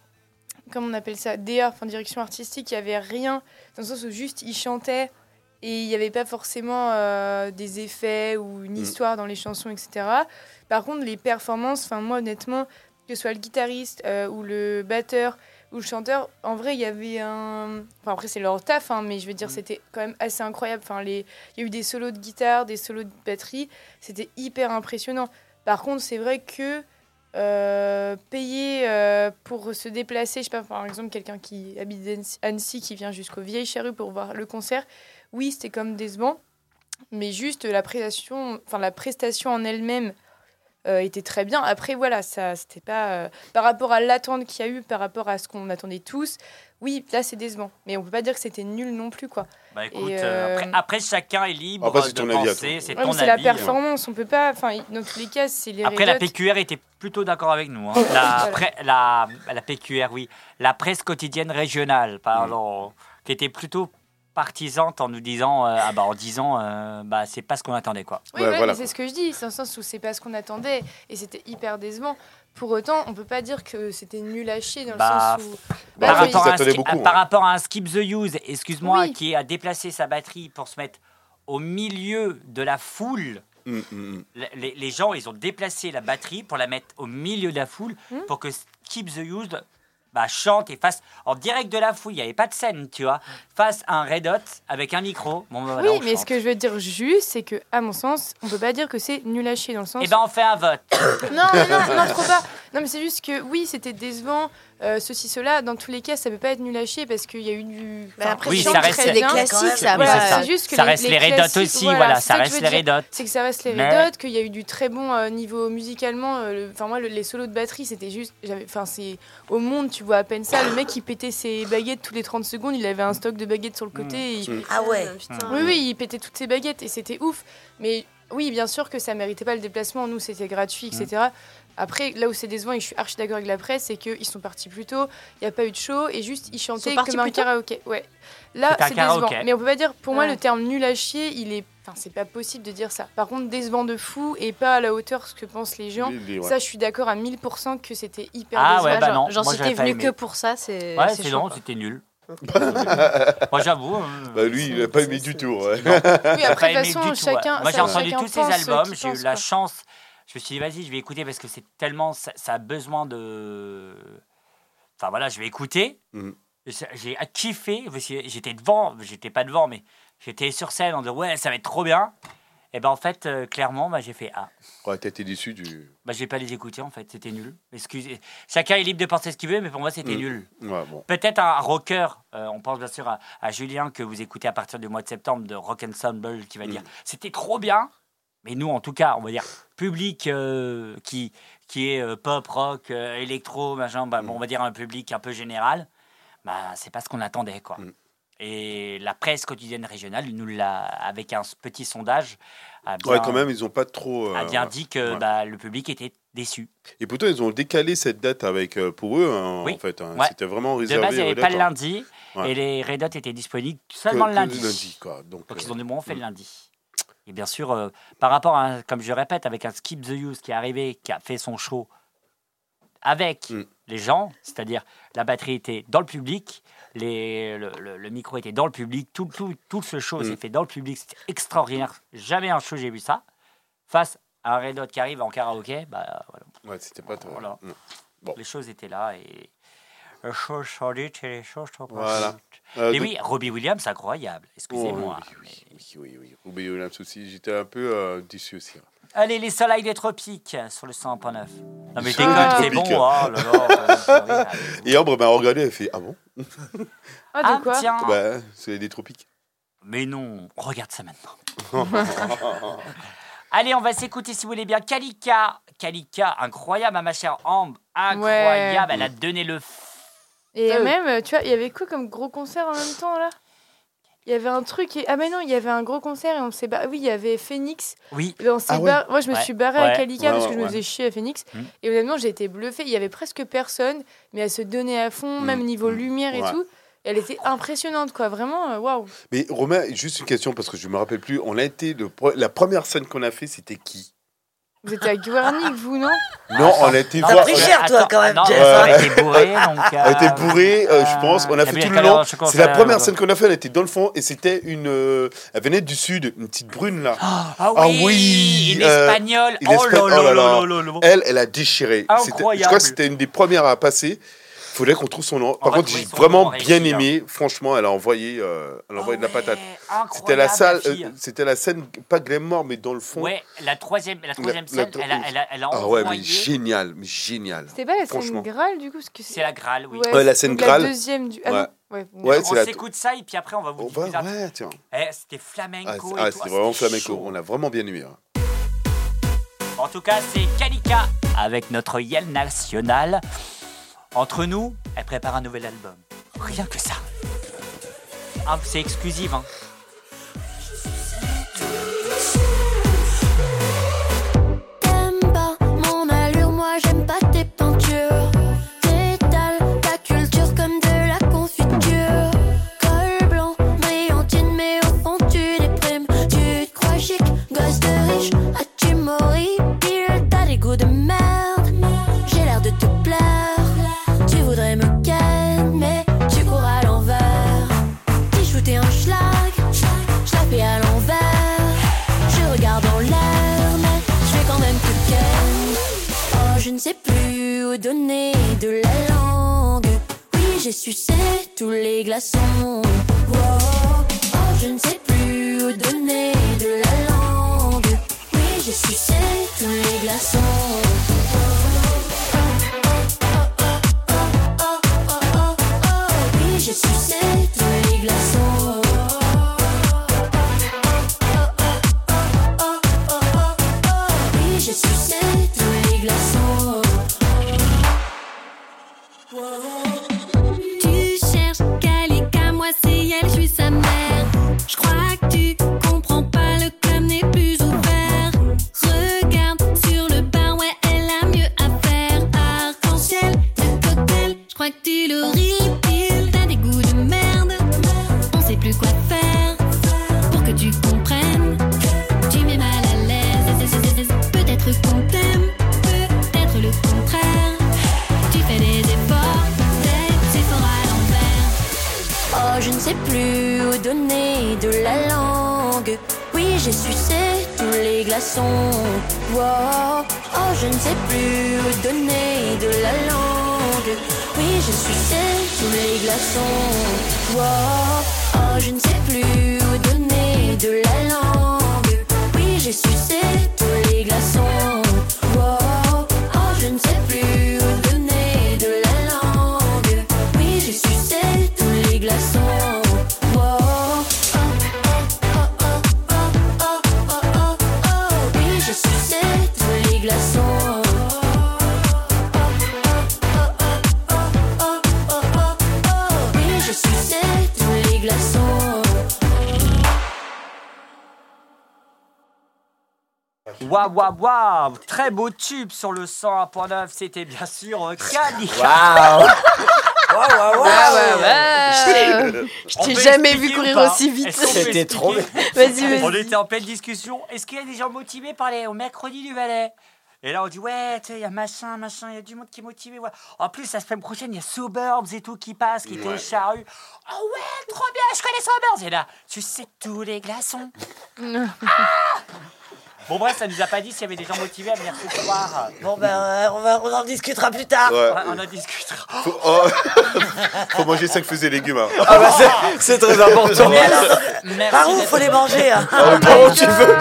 comment on appelle ça, DA, enfin, direction artistique, il y avait rien, dans le sens où juste, il chantait, et il n'y avait pas forcément euh, des effets ou une Mm. histoire dans les chansons, etc. Par contre, les performances, enfin, moi, honnêtement, que ce soit le guitariste euh, ou le batteur, ou le chanteur, en vrai, il y avait un. Enfin, après, c'est leur taf, hein, mais je veux dire, c'était quand même assez incroyable. Enfin, les... Il y a eu des solos de guitare, des solos de batterie. C'était hyper impressionnant. Par contre, c'est vrai que euh, payer euh, pour se déplacer, je sais pas, par exemple, quelqu'un qui habite Annecy, qui vient jusqu'au Vieilles Charrues pour voir le concert, oui, c'était comme décevant. Mais juste la prestation, enfin, la prestation en elle-même, euh, était très bien. Après, voilà, ça, c'était pas euh, par rapport à l'attente qu'il y a eu, par rapport à ce qu'on attendait tous. Oui, là, c'est décevant, mais on peut pas dire que c'était nul non plus, quoi. Bah écoute, Et, euh, euh, après, après, chacun est libre Après, c'est de penser, c'est Ouais, c'est la hein. performance, on peut pas. Enfin, dans tous les cas, c'est les Après, la. PQR était plutôt d'accord avec nous. hein. La, pré- la, la PQR, oui. La presse quotidienne régionale, pardon, qui était plutôt partisante en nous disant, euh, ah bah, en disant, euh, bah, c'est pas ce qu'on attendait, quoi. Oui, Ouais, voilà, voilà, mais c'est ce que je dis, c'est un sens où c'est pas ce qu'on attendait et c'était hyper décevant. Pour autant, on peut pas dire que c'était nul à chier dans Bah, le sens où. Bah, par, rapport à un attendaient ski- beaucoup, par rapport à un skip the use, excuse-moi, Oui. qui a déplacé sa batterie pour se mettre au milieu de la foule. Mm, mm, mm. Les, les gens, ils ont déplacé la batterie pour la mettre au milieu de la foule Hmm. pour que Skip the Use bah, chante et fasse en direct de la foule. Il n'y avait pas de scène, tu vois. Face à un Red Hot avec un micro. Bon, bah, oui, mais chante. ce que je veux dire juste, c'est que, à mon sens, on peut pas dire que c'est nul à chier dans le sens. Eh ben, on fait un vote. Non, mais non, non, trop pas. Non, mais c'est juste que oui, c'était décevant, euh, ceci, cela. Dans tous les cas, ça peut pas être nul à chier parce qu'il y a eu du. Mais après, Oui, ça reste- c'est des classiques, ça Voilà, ça. juste que ça les- reste les, Red aussi, voilà, ça reste les Red Hot. C'est que ça reste les Red Hot, qu'il y a eu du très bon euh, niveau musicalement. euh, le- Enfin, moi, le- les solos de batterie, c'était juste. j'avais- Enfin, c'est. Au monde, tu vois à peine ça. Le mec, il pétait ses baguettes tous les 30 secondes. Il avait un stock de baguettes sur le côté. et il- Mm. Ah ouais. Putain. Oui, oui, il pétait toutes ses baguettes et c'était ouf. Mais oui, bien sûr que ça méritait pas le déplacement. Nous, c'était gratuit, etc. Après, là où c'est décevant, et je suis archi d'accord avec la presse, c'est qu'ils sont partis plus tôt, il n'y a pas eu de show, et juste ils chantaient comme un karaoké. Ouais. Là, c'est décevant. Mais on peut pas dire, pour moi, le terme nul à chier, il est. Enfin, c'est pas possible de dire ça. Par contre, décevant de fou et pas à la hauteur de ce que pensent les gens. Ouais. Ça, je suis d'accord à 1000% que c'était hyper Ah décevant. ouais, bah non, genre moi, si t'es venu aimé. que pour ça, c'est. Ouais, c'est quoi. c'était nul. Moi, j'avoue. hein. Bah, lui, il a pas aimé du tout. ouais. Oui, après, pas de toute aimé façon, du tout, ouais. chacun. Moi, j'ai entendu tous ces pense ce albums, j'ai eu la quoi. chance. Je me suis dit, vas-y, je vais écouter parce que c'est tellement. Ça, ça a besoin de. Enfin, voilà, je vais écouter. Mhm. J'ai j'ai kiffé. J'étais devant, j'étais pas devant, mais j'étais sur scène en disant, ouais, ça va être trop bien. Et ben en fait, euh, clairement, bah, j'ai fait Ah, Ouais, t'as été déçu du. bah, je vais pas les écouter en fait, c'était nul. Excusez. Chacun est libre de penser ce qu'il veut, mais pour moi, c'était Mhm. nul. Ouais, bon. Peut-être un rocker, euh, on pense bien sûr à, à Julien que vous écoutez à partir du mois de septembre de Rock Ensemble qui va dire c'était trop bien, mais nous en tout cas, on va dire public euh, qui, qui est euh, pop, rock, euh, électro, machin, bah, bon, on va dire un public un peu général, bah, c'est pas ce qu'on attendait quoi. Mm. Et la presse quotidienne régionale nous l'a, avec un petit sondage, a bien, Ouais, quand même, ils ont pas trop. euh, a bien dit que Ouais. bah, le public était déçu. Et pourtant, ils ont décalé cette date avec pour eux, hein, Oui. en fait. hein. Ouais. C'était vraiment De réservé. base, il n'y avait pas le hein. lundi, et les Red Hot étaient disponibles Que- seulement le lundi. quoi. Donc, Donc ils ont du moment fait le mm. lundi. Et bien sûr, euh, par rapport à, un- comme je répète, avec un Skip the Use qui est arrivé, qui a fait son show avec Mm. les gens, c'est-à-dire la batterie était dans le public, les, le, le- le micro était dans le public, tout, tout, tout ce show Mm. s'est fait dans le public, c'était extraordinaire. Jamais un show j'ai vu ça. Face à un Red Hot qui arrive en karaoké, bah, voilà, Ouais, c'était pas trop. Voilà. Mm. Bon. les choses étaient là et les choses sont dites et les choses sont pas Voilà. Euh, Et donc- oui, Robbie Williams, incroyable. Excusez-moi. Oh, oui, oui, oui, oui, oui. Ruby Williams aussi, j'étais un peu euh, déçu aussi. hein. Allez, les soleils des tropiques sur le 100.9. Non, mais déconne, des c'est bon. Oh là là. Et Ambre m'a regardé, elle fait Ah bon? Ah, Ah, quoi? tiens. Bah, c'est des tropiques. Mais non, regarde ça maintenant. Allez, on va s'écouter si vous voulez bien. Kalika, Kalika, incroyable, hein, ma chère Ambre, incroyable. Elle a donné le. f- Et Euh. même, euh, tu vois, il y avait quoi comme gros concert en même temps là? Il y avait un truc. Et... Ah, mais non, il y avait un gros concert et on s'est barré. Oui, il y avait Phoenix. Oui. Et on Ah ouais. Moi, je me Ouais. suis barrée Ouais. à Ouais, parce ouais, que je me faisais chier à Phoenix. Mm. Et honnêtement, j'ai été bluffée. Il y avait presque personne, mais elle se donnait à fond, Mm. même niveau Mm. lumière et Ouais. tout. Et elle était impressionnante, quoi. Vraiment, euh, waouh. Mais Romain, juste une question parce que je me rappelle plus. On a été le pre- la première scène qu'on a fait, c'était qui? Vous étiez à Guernic, vous, non? Non, on a été T'as voir. pris on a- cher, toi, quand même, non, Jeff, on hein. a été bourré, donc. on a été bourré, euh, je pense. On a fait tout le long. C'est la première scène qu'on a fait. Elle était dans le fond et c'était une. euh, elle venait du sud, une petite brune là. Ah Ah oui, oui, Une euh, espagnole. une Oh oh là là là là. là. Elle, elle a déchiré. C'était- Je Incroyable. crois que c'était une des premières à passer. Faudrait qu'on trouve son nom. Par contre, j'ai vraiment bien réussi, aimé. Franchement, elle a envoyé, euh, elle a envoyé de la Ah ouais, patate. C'était la salle, euh, c'était la scène pas Glamour, mais dans le fond. Ouais, la troisième, la troisième La- la- scène, elle a, elle a, elle a Ah ouais, mais génial, mais génial. C'était pas la scène. Graal, du coup C'est la Graal, oui. Ouais, la scène Graal. La deuxième du. Ah Ouais. on s'écoute ça et puis après on va vous un- ouais, tiens. Eh, C'était Ah, flamenco ah, tout. c'était Ah, vraiment flamenco. chaud. On a vraiment bien aimé. hein. En tout cas, c'est Kalika avec notre Yel national. Entre nous, elle prépare un nouvel album. Rien que ça. Ah, c'est exclusif, hein. Sais plus où donner de la langue. Oui, j'ai sucé tous les glaçons. Oh, je ne sais plus où donner de la langue. Oui, j'ai sucé tous les glaçons. La langue. Oui, j'ai sucé tous les glaçons. Wow. Oh, je ne sais plus où donner de la langue. Oui, j'ai sucé tous les glaçons. Wow. Oh, je ne sais plus où donner de la langue. Oui, j'ai sucé tous les glaçons. Waouh, waouh, waouh Très beau tube sur le 101.9, c'était bien sûr euh, Kalika. Waouh Waouh, waouh, waouh Ouais, ouais, ouais. Je t'ai jamais vu ou courir aussi vite. C'était trop bien. Vas-y, On vas-y. était en pleine discussion. Est-ce qu'il y a des gens motivés par les, au mercredi du Valais Et là, on dit, ouais, tu sais, il y a machin, machin, il y a du monde qui est motivé. ouais. En plus, la semaine prochaine, il y a Suburbs et tout qui passe, qui était Ouais. charrue. Oh ouais, trop bien, je connais Suburbs. Et là, tu sais tous les glaçons. Ah bon, bref, ça nous a pas dit s'il y avait des gens motivés à venir ce soir. Bon, ben, euh, on, va, on en discutera plus tard. Ouais. On en discutera. Faut, oh. Faut manger 5 fruits et légumes. hein. Ah bah c'est- c'est très important. Merci Par où d'être- faut les manger hein Ah, par où tu veux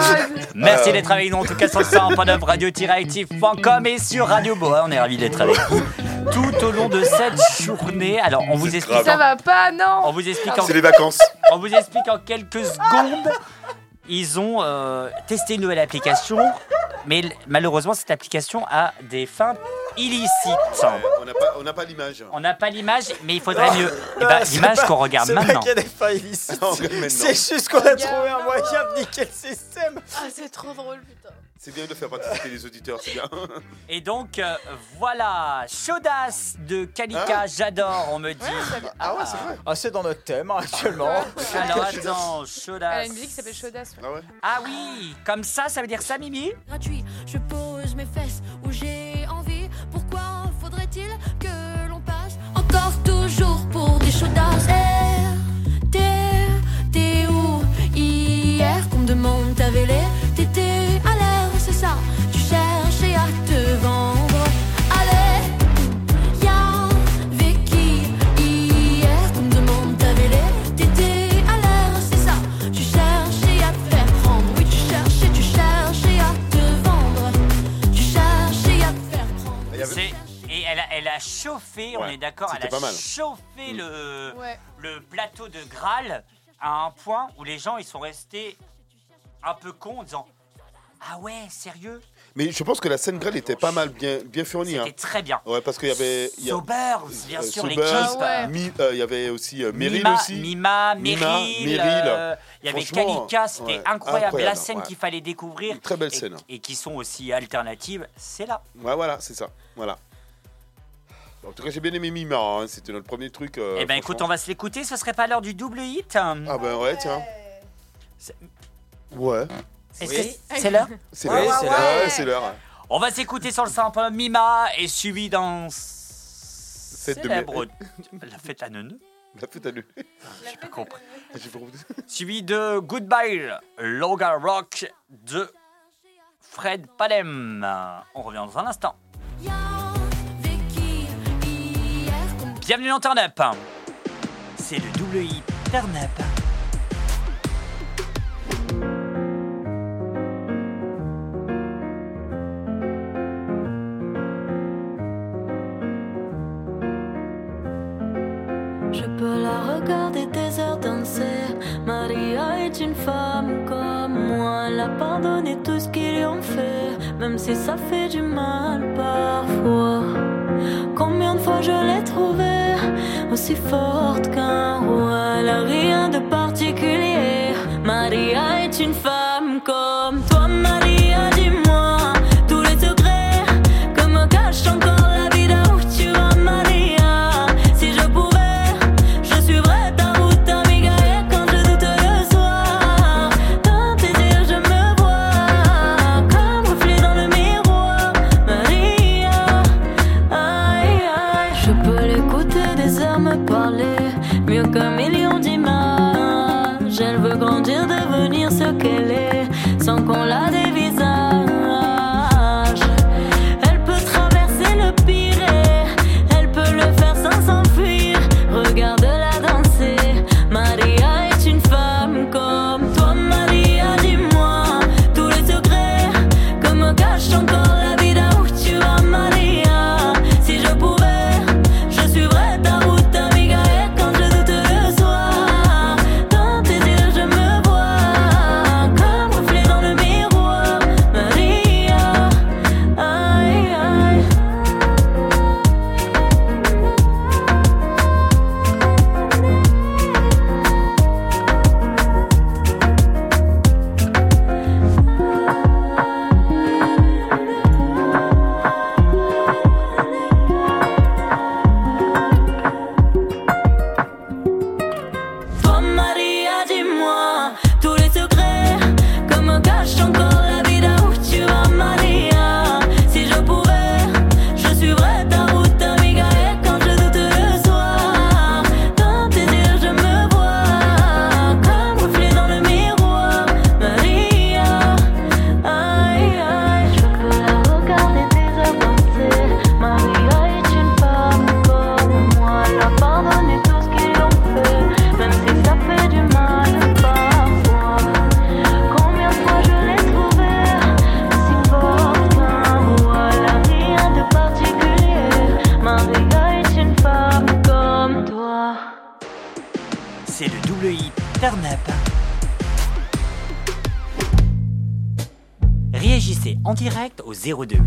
Merci d'être avec nous, en tout cas sur le 100.9 radio-active.com et sur Radio Boa. On est ravis d'être avec vous tout au long de cette journée. Alors, on vous explique, grave. Ça va pas, non on vous explique, en, C'est les vacances. on vous explique en quelques secondes. Ils ont euh, testé une nouvelle application, mais malheureusement, cette application a des fins illicites. Ouais, on n'a pas, on n'a pas l'image. On n'a pas l'image, mais il faudrait mieux. Eh ben, c'est l'image pas- qu'on regarde c'est pas maintenant. qu'il y a des failles illicites. On regarde maintenant. C'est juste qu'on a trouvé un moyen de niquer le système. Ah, c'est trop drôle, putain. C'est bien de faire participer les auditeurs, c'est bien. Et donc, euh, voilà, Chaudasse de Kalika, j'adore, on me dit. Ah ouais, c'est vrai. Ah, c'est dans notre thème hein, actuellement. Alors attends, Elle a Chaudasse. une musique qui s'appelle Chaudasse. ouais. Ah ouais. Ah oui, comme ça, ça veut dire ça, Mimi? Gratuit. Je pose mes fesses où j'ai envie. Pourquoi faudrait-il que l'on passe encore toujours pour des chaudasses? Eh, T'es, t'es où hier qu'on me demande ta vélé a, chauffé, on Ouais, est d'accord, elle c'était a pas mal. chauffé le, Ouais. le plateau de Graal à un point où les gens ils sont restés un peu cons en disant Ah ouais, sérieux? Mais je pense que la scène grêle était pas mal bien, bien fournie. Hein. C'était très bien. Ouais, parce qu'il y avait. il y a- Sobers, bien euh, sûr, les Sobers, clips. Ah ouais. Mi- euh, Il y avait aussi euh, Meryl Mima, aussi. Mima, Mima, Meryl, Meryl. euh, il y avait Franchement, Kalika, c'était ouais, incroyable. La scène ouais. qu'il fallait découvrir Une très belle et, scène. et qui sont aussi alternatives, c'est là. Ouais, voilà, c'est ça. Voilà. En tout cas, j'ai bien aimé Mima. hein, C'était notre premier truc. euh, eh ben écoute, on franchement. va se l'écouter, ce serait pas l'heure du double hit Ah ben ouais, tiens. C'est- Ouais. Est-ce Oui. que c'est l'heure C'est Ouais, l'heure. c'est Ouais, l'heure. ouais, c'est l'heure. On va s'écouter sur le sample Mima et suivi d'un Fête de célèbre la fête à neuneu. La fête à nous. J'ai pas compris. J'ai pas compris. Suivi de Goodbye Loga Rock de Fred Palem. On revient dans un instant. Bienvenue dans Turn Up. C'est le double Up. Elle a pardonné tout ce qu'ils lui ont fait, même si ça fait du mal parfois. Combien de fois je l'ai trouvée aussi forte qu'un roi? Elle a rien de particulier. Maria est une femme comme 02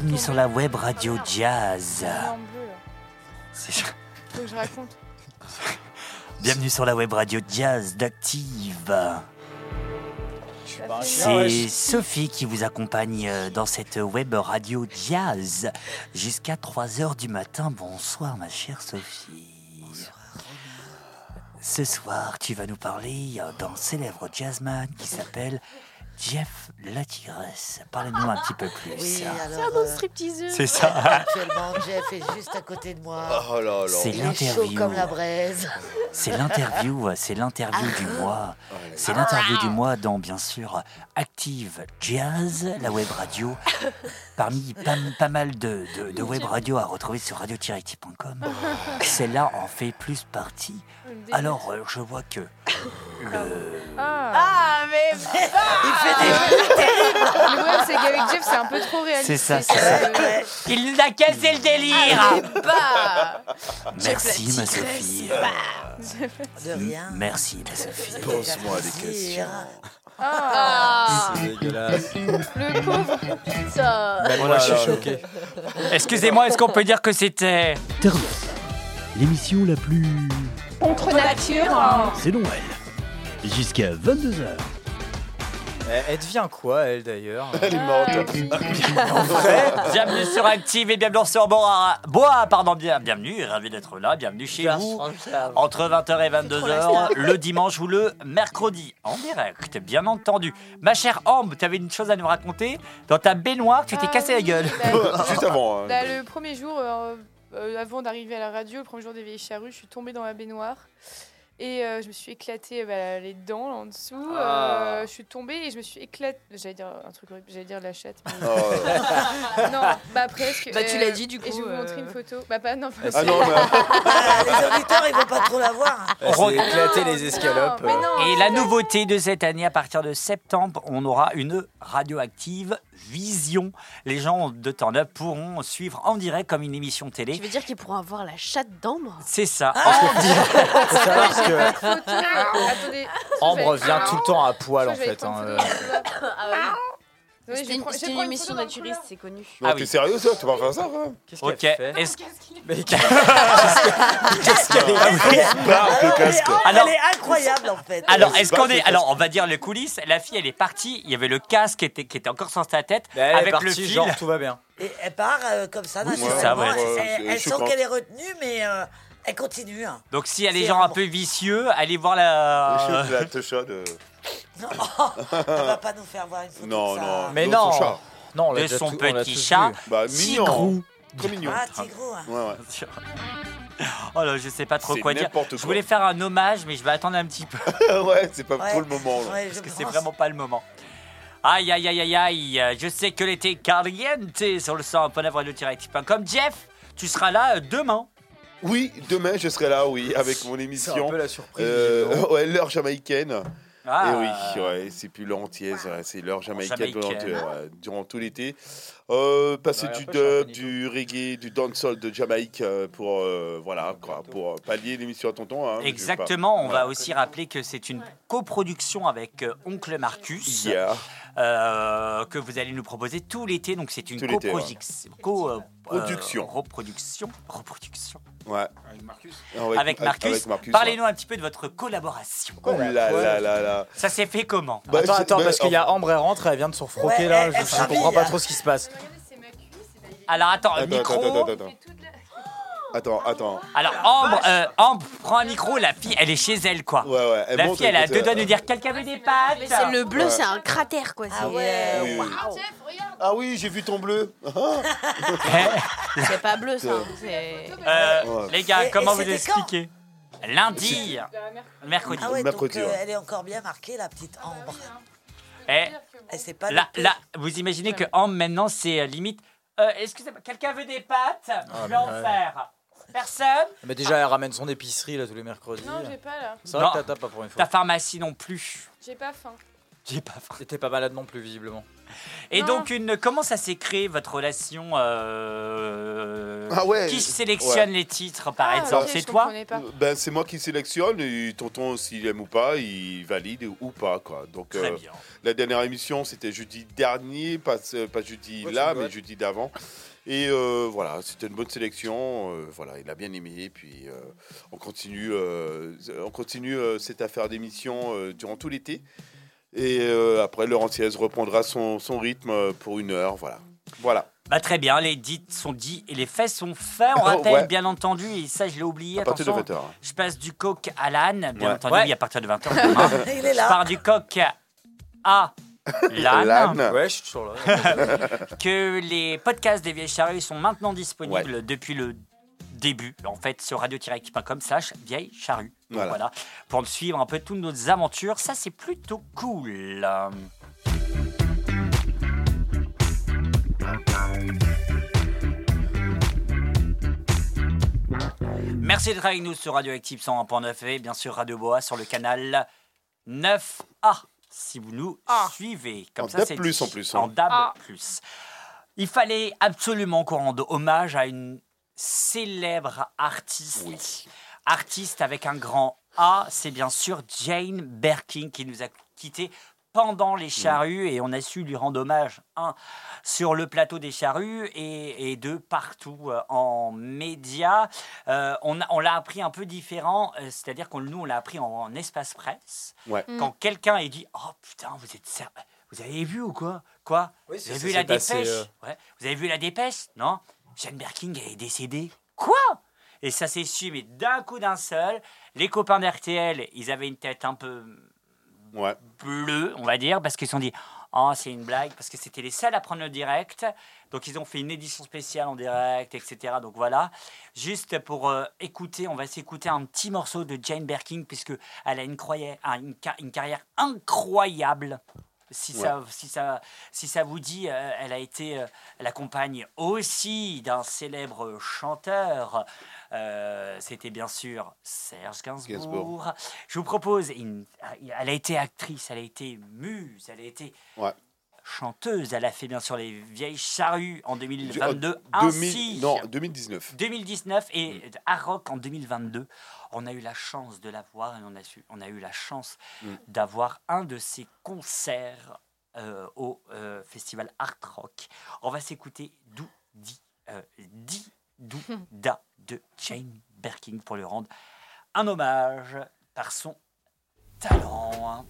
bienvenue sur la web radio Jazz. C'est- que je raconte. Bienvenue sur la web radio Jazz d'Active. chien, C'est. Sophie qui vous accompagne euh, dans cette web radio Jazz jusqu'à 3h du matin. Bonsoir ma chère Sophie. Ce soir, tu vas nous parler euh, d'un célèbre jazzman qui s'appelle Jeff la Tigresse. Parlez-nous un petit peu plus. Oui, alors. C'est un bon euh, stripteaseur. C'est ça. Actuellement, Jeff est juste à côté de moi. Oh là là. C'est Il est chaud l'interview. comme la braise. C'est l'interview, c'est l'interview du mois. C'est l'interview du mois dans, bien sûr, Active Jazz, la web radio. Parmi pas, pas mal de, de- de web radio à retrouver sur radio-active.com, celle-là en fait plus partie. Alors, euh, je vois que le... Ah, Ah, mais Il fait des Le problème, c'est qu'avec Jeff, c'est un peu trop réaliste. C'est ça, c'est ça. Il nous a cassé le délire bah Merci, ma. Sophie. De rien. Merci, ma Sophie. Pose-moi des Plaisir. questions. Ah, C'est dégueulasse. le pauvre. Ça. Oh moi, je suis choqué. Excusez-moi, est-ce qu'on peut dire que c'était... L'émission la plus. Contre nature. C'est Noël. Jusqu'à 22h. Elle, elle devient quoi, elle d'ailleurs Elle est morte. Bienvenue sur Active et bienvenue sur Bois. Bois, pardon, bien, bienvenue, ravi d'être là, bienvenue chez vous. Entre 20h et 22h, le dimanche ou le mercredi, en direct, bien entendu. Ma chère Ambre, tu avais une chose à nous raconter. Dans ta baignoire, tu t'es Ah cassé la gueule. bah, Juste avant. hein. bah, le premier jour, euh, euh, avant d'arriver à la radio, le premier jour des vieilles charrues, je suis tombée dans la baignoire. Et euh, je me suis éclaté bah, les dents là, en dessous. Ah. Euh, je suis tombée et je me suis éclatée. J'allais dire un truc horrible, j'allais dire la chatte. mais- Oh, non, bah presque. Bah, tu l'as dit, du Et je vais coup, vous montrer euh. une photo. Bah pas non. Ah, Ah non, mais Ah, les auditeurs, ils vont pas trop la voir. S'est éclaté les escalopes. non, Et la nouveauté de cette année, à partir de septembre, on aura une radioactive vision. Les gens de Turn Up pourront suivre en direct comme une émission Tu télé. veux dire qu'ils pourront avoir la chatte d'ambre? C'est ça. Faut savoir que. Attendez. Ambre vient tout le temps à poil en fait. hein, une euh. Ah oui. C'était vais une, c'était une émission naturiste, c'est connu. Non, Ah t'es oui. sérieux, ça Tu vas faire ça quoi Qu'est-ce Ok. qu'elle fait Est-ce- Qu'est-ce qu'elle est barre Ah, elle, casque. est, Alors- elle est incroyable en fait. Alors, est-ce qu'on est. Alors, on va dire les coulisses. La fille, elle est partie. Il y avait le casque qui était, qui était encore sur sa tête. Elle est avec le fil. genre tout va bien. Et elle part euh, comme ça, Oui, c'est naturellement. ça, ouais. Elle- Ouais, elle, c'est elle sent qu'elle est retenue, mais euh, elle continue. hein. Donc, s'il y a des C'est gens un peu vicieux, allez voir la. La touchade. euh, Non, elle va pas nous faire voir une photo Non, de ça. non. Mais non son chat. Non, on l'a de déjà son tout- on l'a petit tous chat. vu. Bah, mignon. Tigrou. Trop mignon. Ah, Tigrou. hein. Ouais, ouais. Oh là, je sais pas trop C'est quoi dire. n'importe Je quoi. voulais faire un hommage, mais je vais attendre un petit peu. ouais, c'est pas Ouais. trop le moment. là. Ouais, je Parce que c'est pense. vraiment pas le moment. Aïe, aïe, aïe, aïe, aïe. Je sais que l'été caliente sur le sang comme Jeff, tu seras là euh, demain. Oui, demain je serai là, oui, avec mon C'est un émission. peu la surprise. Euh, ouais, l'heure jamaïcaine. Ah, Et oui, ouais, c'est plus l'entièse, ouais, c'est l'heure jamaïcaine Jamaïcaine. ouais, durant tout l'été. Euh, passer du dub, du reggae, du dancehall de Jamaïque euh, pour euh, voilà quoi, pour pallier l'émission à tonton. hein, Exactement, on va aussi rappeler que c'est une coproduction avec euh, Oncle Marcus Yeah. euh, que vous allez nous proposer tout l'été. Donc c'est une coproduction. co- euh, Production. euh, reproduction. Reproduction. Ouais. Avec Marcus Avec, Marcus. avec Marcus, Parlez-nous un petit peu de votre collaboration. Oh là là là là. Ça s'est fait comment Bah, attends, attends, bah, parce qu'il y a Ambre, elle rentre, elle vient de se refroquer Ouais, là. elle- Je, elle je s'habille, comprends pas trop ce qui se passe. Alors attends, Attends, micro. attends, attends, attends. Attends. Alors Ambre, euh, Ambre prend un micro, la fille elle est chez elle quoi. Ouais, ouais. Elle la monte, fille elle a écoute, deux doigts euh, de nous dire quelqu'un veut des pâtes. Mais c'est le bleu, Ouais. c'est un cratère quoi. Ah c'est- ouais. Oui, oui. waouh. Ah oui, j'ai vu ton bleu. C'est pas bleu ça. hein, c'est- Euh, Ouais. Les gars, Et- et comment vous c'était expliquer Lundi, mercredi. Ah ouais, Mercredi, donc euh, ouais. elle est encore bien marquée, la petite Ambre. Eh, Elle s'est pas là, là, vous imaginez que Ambre maintenant c'est euh, limite. Euh, Excusez-moi, quelqu'un veut des pâtes Je vais en faire. Personne Mais déjà, elle ramène son épicerie là tous les mercredis. Non, j'ai pas là. C'est vrai Non. que t'as pas pour une Ta fois. pharmacie non plus. J'ai pas faim. J'ai pas faim. T'étais pas malade non plus, visiblement. Et Non. donc, une, comment ça s'est créé votre relation euh, Ah ouais. Qui sélectionne Ouais. les titres, par Ah, exemple? ok, C'est je toi? comprenais pas. Ben, c'est moi qui sélectionne et tonton, s'il aime ou pas, il valide ou pas. Quoi. Donc, Très euh, bien. la dernière émission, c'était jeudi dernier, pas, euh, pas jeudi Ouais, là, c'est mais vrai. jeudi d'avant. Et euh, voilà, c'était une bonne sélection. euh, voilà, il a bien aimé. Et puis, euh, on continue, euh, on continue euh, cette affaire d'émission euh, durant tout l'été. Et euh, après, Laurent Thiès reprendra son, son rythme pour une heure. Voilà. Voilà. Bah, très bien, les dits sont dits et les faits sont faits. On rappelle, ouais. bien entendu, et ça je l'ai oublié, À partir de attention, 20h. je passe du coq à l'âne, bien Ouais. entendu, Ouais. oui, à partir de 20h. Il est je là. pars du coq à l'âne. L'âne. Ouais, je suis toujours là. que les podcasts des vieilles charrues sont maintenant disponibles depuis le début, en fait, sur radio-active.com slash vieille charrue. Voilà. voilà, pour suivre un peu toutes nos aventures, ça c'est plutôt cool. Merci d'être avec nous sur Radioactive 101.9 et bien sûr Radio Boa sur le canal 9A si vous nous Ah. suivez. Comme En ça, c'est en dit. plus, hein. En DAB+. Ah. Il fallait absolument qu'on rende hommage à une célèbre artiste. Artiste avec un grand A, c'est bien sûr Jane Birkin qui nous a quittés pendant les charrues et on a su lui rendre hommage, un, sur le plateau des charrues et, et deux, partout euh, en médias. Euh, on a- on l'a appris un peu différent, euh, c'est-à-dire que nous, on l'a appris en, en espace presse. Ouais. Mm. Quand quelqu'un a dit « Oh putain, vous êtes Vous avez vu ou quoi? Quoi? Oui, Vous avez vu la passé, dépêche? euh, Ouais. Vous avez vu la dépêche? Non Jane Birkin est décédée. Quoi? Et ça s'est su, mais d'un coup d'un seul. Les copains d'RTL, ils avaient une tête un peu Ouais. on va dire, parce qu'ils se sont dit Oh, c'est une blague, parce que c'était les seuls à prendre le direct. Donc, ils ont fait une édition spéciale en direct, etc. Donc, voilà. Juste pour euh, écouter, on va s'écouter un petit morceau de Jane Birkin, puisque elle a une carrière incroyable. Si, ça, si, ça, si ça vous dit, euh, elle a été euh, la compagne aussi d'un célèbre chanteur. Euh, C'était bien sûr Serge Gainsbourg. Gainsbourg. Je vous propose, une- elle a été actrice, elle a été muse, elle a été Ouais. Chanteuse. Elle a fait bien sûr les vieilles charrues en 2022, Euh, ainsi 2000 non, 2019. 2019 et à Rock en 2022. On a eu la chance de la voir et on a, su- on a eu la chance Mm. d'avoir un de ses concerts euh, au euh, festival Art Rock. On va s'écouter Dou Di euh, Di Dou Da de Jane Birkin pour lui rendre un hommage par son talent.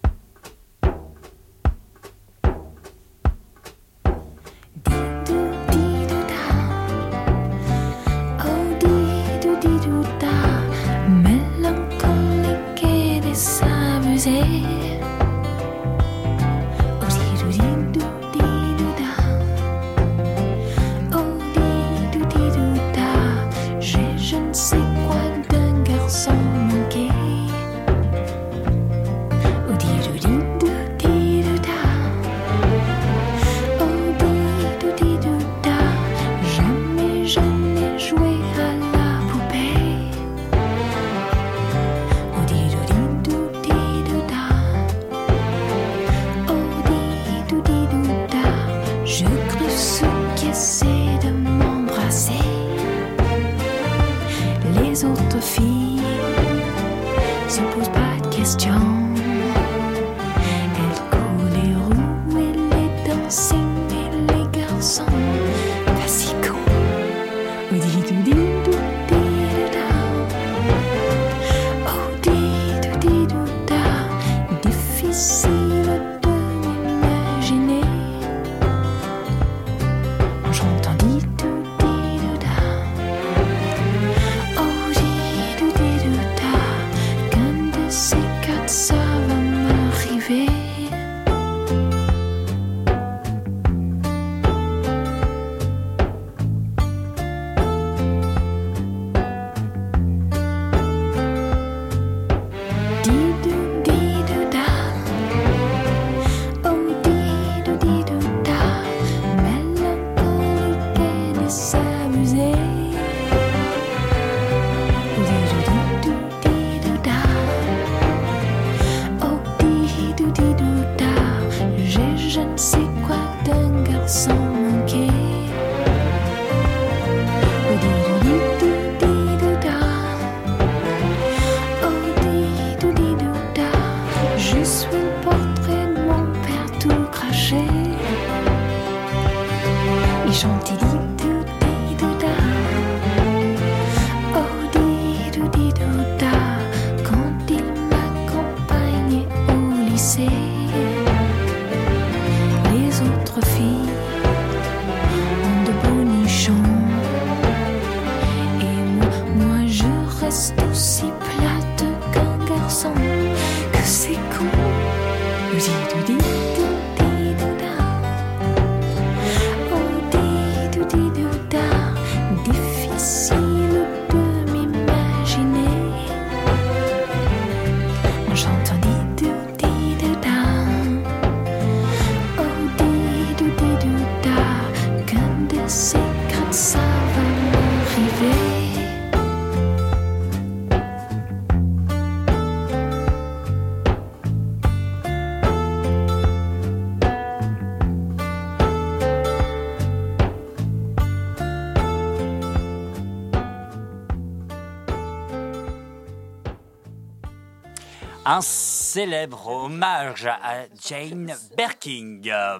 Un célèbre hommage à Jane Birkin. Euh,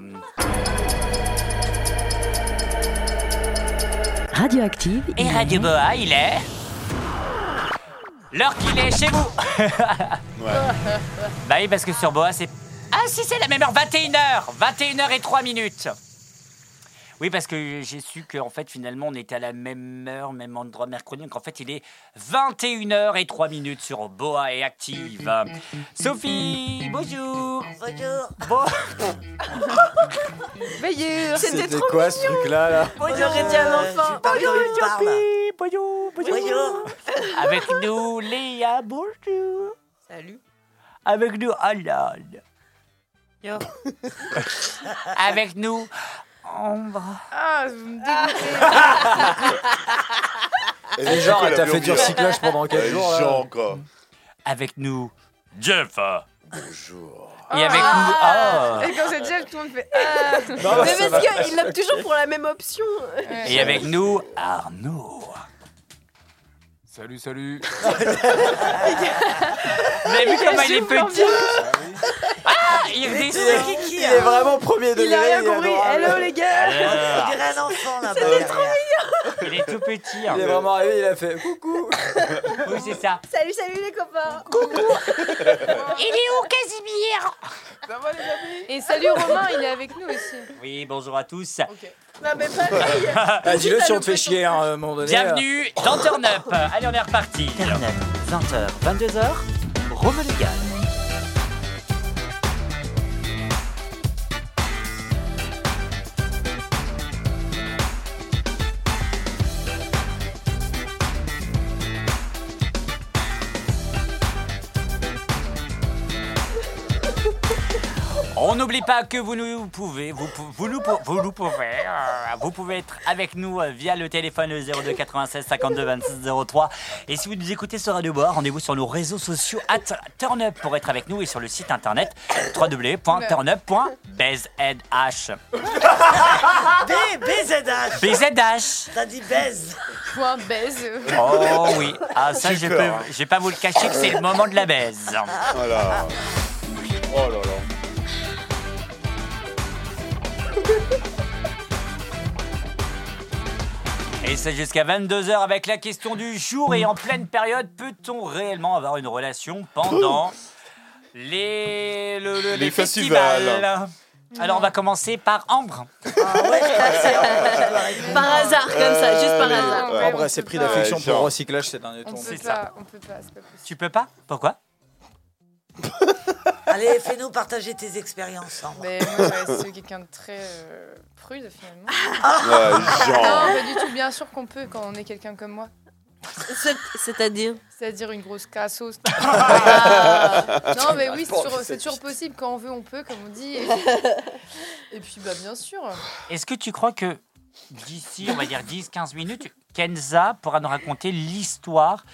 Radioactive. Et Radio Boa, il est. L'heure qu'il est chez vous Bah oui, parce que sur Boa, c'est. Ah, si, c'est la même heure, 21h 21h et 3 minutes Oui, parce que j'ai su qu'en fait, finalement, on était à la même heure, même endroit mercredi. Donc en fait, il est 21h et 3 minutes sur Boa et Active. Sophie, bonjour Bonjour Bon. C'était quoi ce truc-là là On aurait dit un enfant. Bonjour, Bonjour, Bonjour Avec nous, Léa, bonjour Salut. Avec nous, Alan. Yo. Avec nous, Ambre. Ah, vous me dégoûtez. Et genre, t'as fait du recyclage pendant 4 Ouais, jours là. genre, quoi. Avec nous, Jeff. Bonjour. Et avec nous, ah. Et quand c'est Jeff, tout le monde fait Ah Non, Mais ça parce qu'il opte toujours pour la même option. Et avec nous, Arnaud. Salut, salut. Vous avez vu comment il est petit Ah, il redescend. est, il est vraiment premier degré. Il a rien compris. Hello les gars Alors, On dirait un enfant là-bas. Il est tout petit. Il est vraiment arrivé, il a fait coucou. Oui, c'est ça. Salut, salut les copains. Il est où, Casimir? Et salut Romain, il est avec nous aussi. Oui, bonjour à tous. Non mais pareil. Ah, dis-le si on te fait chier hein, à un moment donné. Bienvenue dans Turn Up. Allez, on est reparti. Turn Up, 20h, 22h, Rome Légal. On n'oublie pas que vous nous pouvez, vous, pou- vous, nous, pou- vous nous pouvez, euh, vous pouvez être avec nous euh, via le téléphone le 02 96 52 26 03. Et si vous nous écoutez sur Radio Bois, rendez-vous sur nos réseaux sociaux at turnup pour être avec nous et sur le site internet www.turnup.bzh. B, BZH BZH. T'as dit baise Point baise. Oh oui, ah ça je peux, je vais pas vous le cacher que c'est le moment de la baise. Voilà. Oh là là. Et c'est jusqu'à 22h avec la question du jour. Et en pleine période, peut-on réellement avoir une relation pendant les, le- le- les, Les festivals. Alors on va commencer par Ambre. Ah ouais, Par hasard comme ça, juste par Euh, hasard. Ambre s'est pris d'affection pour recyclage ces derniers On temps. peut C'est ça. pas, on peut pas, c'est pas possible. Tu peux pas? Pourquoi? Allez, fais-nous partager tes expériences. Ambre. Mais moi, je reste quelqu'un de très euh, prude finalement. Ouais, genre. Non, pas du tout. Bien sûr qu'on peut quand on est quelqu'un comme moi. C'est- C'est-à-dire? C'est-à-dire une grosse cassos. Ah. non, mais oui, c'est toujours, c'est toujours possible. Quand on veut, on peut, comme on dit. Et, puis, bah, bien sûr. Est-ce que tu crois que d'ici, on va dire 10-15 minutes, Kenza pourra nous raconter l'histoire,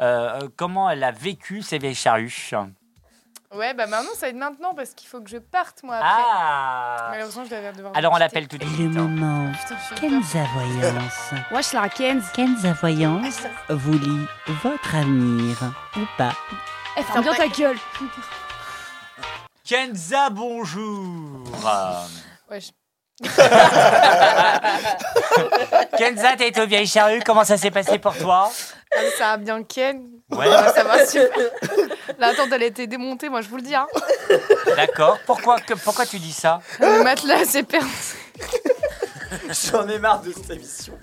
euh, euh, comment elle a vécu ces vieilles charrues Ouais, bah maintenant, ça va être maintenant parce qu'il faut que je parte, moi, après. Ah Malheureusement, je vais devoir. Alors on l'appelle tout de Le suite. moment. Je suis une Kenza Voyance. Wesh, la Kenz. Kenza Voyance vous lit votre avenir ou pas. Eh, ferme bien ta gueule. Kenza, bonjour Ouais, je- Kenza, t'as été aux vieilles charrues, comment ça s'est passé pour toi? Ah, ça va bien, Ken. Ouais. Ouais, ça va super. La tente, elle a été démontée, moi, je vous le dis. Hein. D'accord, pourquoi, que- pourquoi tu dis ça? Le matelas, c'est perdu. J'en ai marre de cette émission.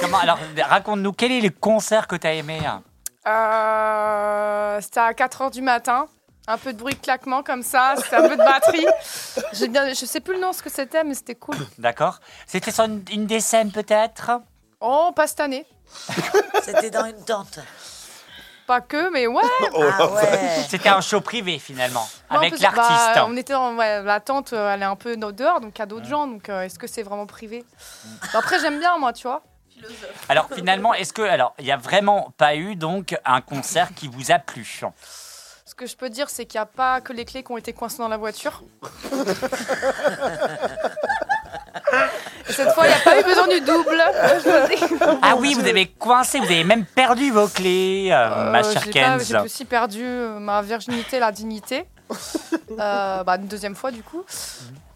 Comment Alors, raconte-nous, quel est le concert que t'as aimé? Hein Euh, C'était à 4h du matin. Un peu de bruit de claquement comme ça, c'était un peu de batterie. J'ai bien, je sais plus le nom ce que c'était, mais c'était cool. D'accord. C'était sur une, une des scènes peut-être? Oh, pas cette année. C'était dans une tente. Pas que, mais ouais. Ah ouais. C'était un show privé finalement, Non, avec parce que, bah, l'artiste. on était dans ouais, la tente, euh, elle est un peu no- dehors, donc il y a d'autres gens. Donc euh, est-ce que c'est vraiment privé? Bah, Après, j'aime bien moi, tu vois. Alors finalement, est-ce que alors il n'y a vraiment pas eu donc un concert qui vous a plu? Que je peux dire, c'est qu'il n'y a pas que les clés qui ont été coincées dans la voiture. Et cette fois, il n'y a pas eu besoin du double. Ah oui, vous avez coincé, vous avez même perdu vos clés, euh, ma Euh, chère Kenz. J'ai aussi perdu euh, ma virginité, la dignité. Euh, bah, une deuxième fois, du coup.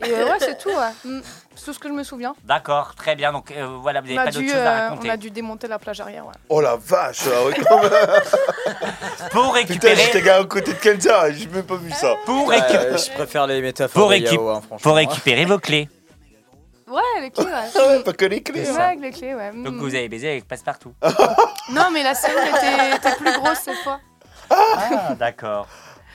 Et euh, ouais, c'est tout, ouais. Mm. C'est tout ce que je me souviens. D'accord, très bien. Donc euh, voilà, vous On n'avez a, pas d'autre dû, chose à euh, raconter. on a dû démonter la plage arrière, ouais. Oh la vache ah ouais, quand même. Pour Putain, récupérer, j'étais gars à côté de Kenza, j'ai même pas vu ça. pour, Ouais, récu- je préfère les métaphores pour, de Yao, hein, franchement. pour récupérer vos clés. Ouais, les clés, ouais. Ah ouais, pas que les clés. Ouais, hein. avec les clés, ouais. Donc Mm. vous avez baisé avec Passepartout. Non, mais la serrure était, était plus grosse cette fois. Ah, d'accord.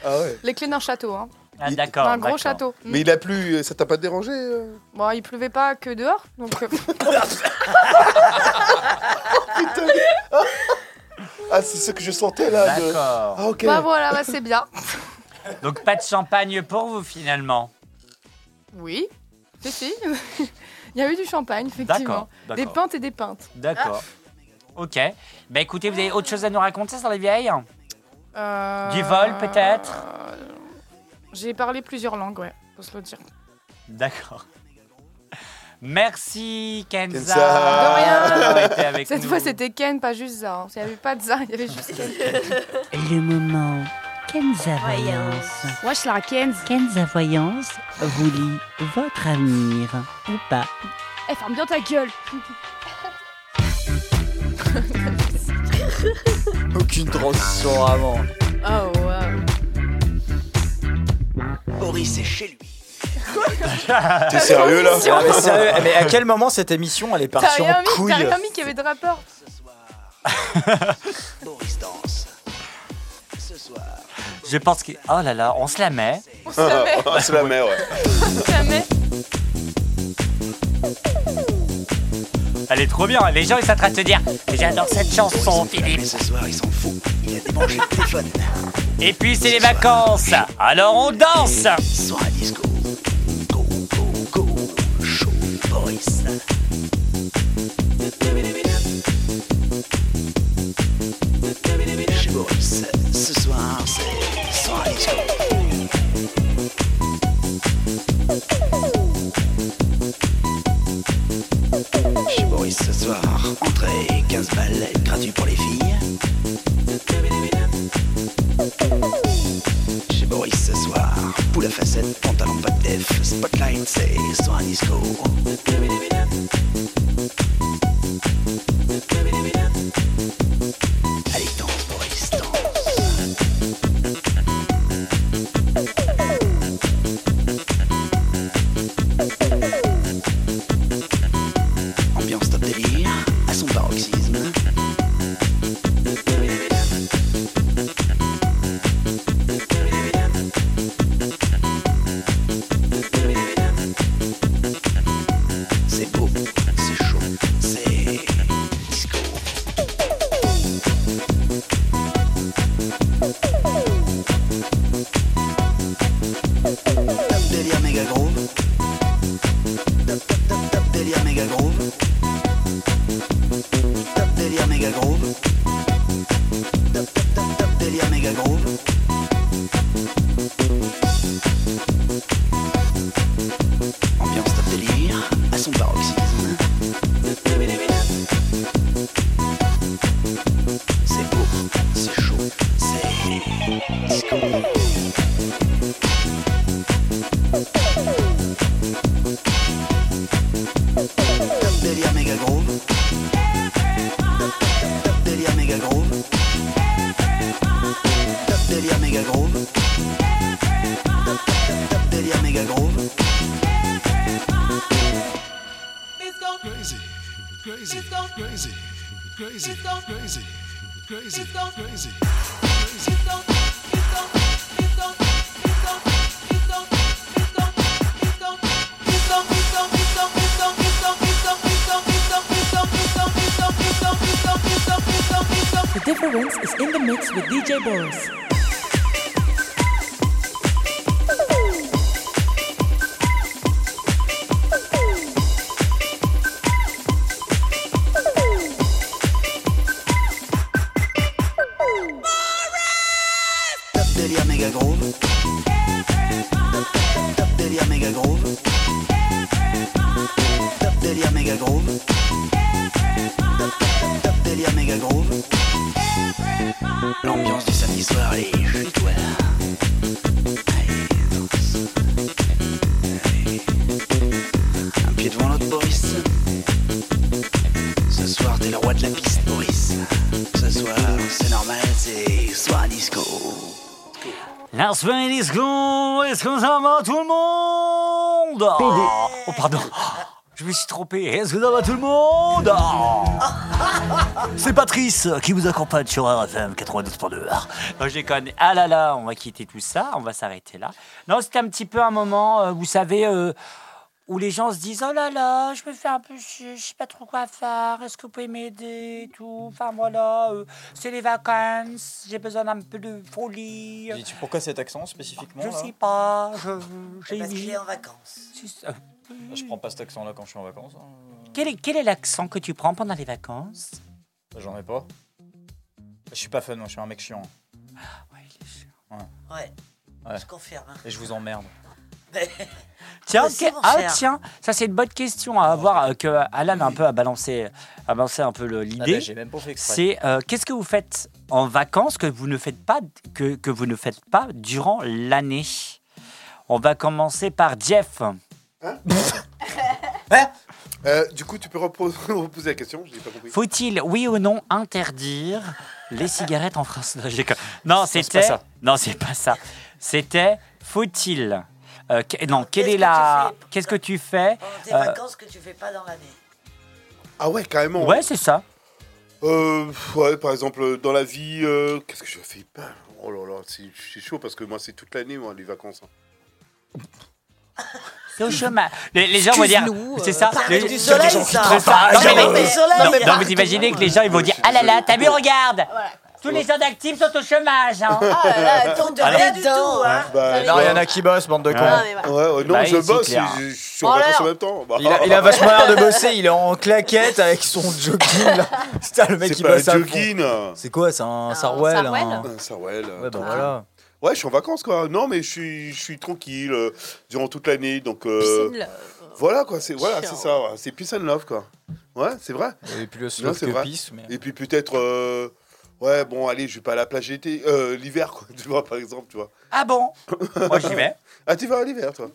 Ah ouais. Les clés d'un château, hein. Ah, d'accord. Un gros d'accord. château. Mais il a plu, ça t'a pas dérangé euh Bon, il pleuvait pas que dehors, donc. euh, Ah, c'est ce que je sentais là. de- D'accord. Ah, ok. Bah voilà, bah, c'est bien. Donc pas de champagne pour vous finalement. Oui, si, si. Il y a eu du champagne, effectivement. D'accord, Des d'accord. pintes et des pintes. D'accord. Ok. Bah écoutez, vous avez autre chose à nous raconter sur les vieilles? Euh, Du vol, peut-être euh, J'ai parlé plusieurs langues, ouais, faut se le dire. D'accord. Merci Kenza. Kenza. De rien. Cette nous. fois, c'était Ken, pas juste ça. hein. Il n'y avait pas de ça, il y avait juste Ken. Le moment Kenza Voyance. Wesh la Kenz. Kenza Voyance vous lit votre avenir ou pas. Eh, ferme bien ta gueule. Aucune transition vraiment. Oh, wow. Boris est chez lui. T'es sérieux là Ah, mais sérieux, mais à quel moment cette émission elle est T'as partie rien en mis, t'as couille rien mis qu'il y avait de rapport. Boris danse. Ce soir. Je pense que. Oh là là, on se la met. On se la met. Ah, C'est la mer, ouais. On se la met. Elle est trop bien. Les gens ils sont en train de se dire J'adore cette chanson, Philippe. Ce soir, il s'en fout. Il a débranché le téléphone. Et puis c'est les vacances. Alors on danse. Soir à disco. Go, go, go. Chaud, Boris. Chez Boris, ce soir, c'est soir à disco. Ce soir, entrée 15 balles, gratuit pour les filles. Chez Boris ce soir, poule à facettes, pantalon pas de def, spotlight c'est soir à disco. Est-ce que ça va tout le monde Oh pardon, je me suis trompé. Est-ce que ça va tout le monde C'est Patrice qui vous accompagne sur RFM 92.2. Non, je déconne. Ah là là, on va quitter tout ça, on va s'arrêter là. Non, c'était un petit peu un moment, euh, vous savez, euh, où les gens se disent Oh là là, je me fais un peu chier, je sais pas trop quoi faire, est-ce que vous pouvez m'aider et tout? Enfin voilà, euh, c'est les vacances, j'ai besoin d'un peu de folie. Dis-tu pourquoi cet accent spécifiquement Je là? sais pas, je, j'ai Parce qu'il est en vacances. Je prends pas cet accent là quand je suis en vacances. hein. Quel est, quel est l'accent que tu prends pendant les vacances? J'en ai pas. Je suis pas fun, moi, je suis un mec chiant. Ouais. Ouais, Ouais. je confirme. hein. Et je vous emmerde. Tiens, ah tiens, ça c'est une bonne question à avoir euh, que Alan a un peu à balancer, à balancer un peu le- Ah l'idée. j'ai même pas fait exprès. c'est euh, qu'est-ce que vous faites en vacances que vous ne faites pas que, que vous ne faites pas durant l'année? On va commencer par Jeff. Euh, du coup, tu peux repos- reposer la question Je n'ai pas compris. Faut-il, oui ou non, interdire les cigarettes en France? Non, c'était. ça. Non, c'est pas ça. C'était faut-il. Euh, que- non, quelle Qu'est-ce est que la. tu fais Qu'est-ce que tu fais Pendant tes euh, vacances que tu fais pas dans l'année. Ah ouais, carrément. Ouais, c'est ça. Euh, ouais, par exemple, dans la vie, euh, qu'est-ce que je fais pas? Oh là là, c'est c'est chaud parce que moi, c'est toute l'année, moi, les vacances. hein. C'est au chômage. Les, les gens vont dire. C'est ça. les- du soleil, ça. qui travaillent. Non, mais non, non, vous imaginez que les gens ils vont dire Ah là là, t'as vu, regarde Tous les gens d'actifs sont au chômage. hein. Ah là de Alors- rien du tout. Hein. Bah, Non, il y en a qui bossent, bande de cons. Ah, mais. Ouais, ouais, non, Bah, je bosse, je, je suis en En vacances en même temps. Bah, Il a, il a vachement l'air de bosser, il est en claquette avec son jogging là. Putain, le mec un bosse fond. jogging. C'est quoi C'est un Un Sarwell Sarwell un- Ah, Ça, ouais, bah Ah. voilà. Ouais, je suis en vacances, quoi. Non, mais je suis, je suis tranquille euh, durant toute l'année. Donc, euh, voilà, quoi. C'est voilà, c'est ça. ouais. C'est peace and love, quoi. Ouais, c'est vrai. Et puis le Non, slow c'est que vrai. pisse. Mais... Et puis peut-être, euh, ouais, bon, allez, je vais pas à la plage l'été, euh, l'hiver, quoi. Tu vois, par exemple, tu vois. Ah bon? Moi j'y vais. Ah, tu vas à l'hiver, toi?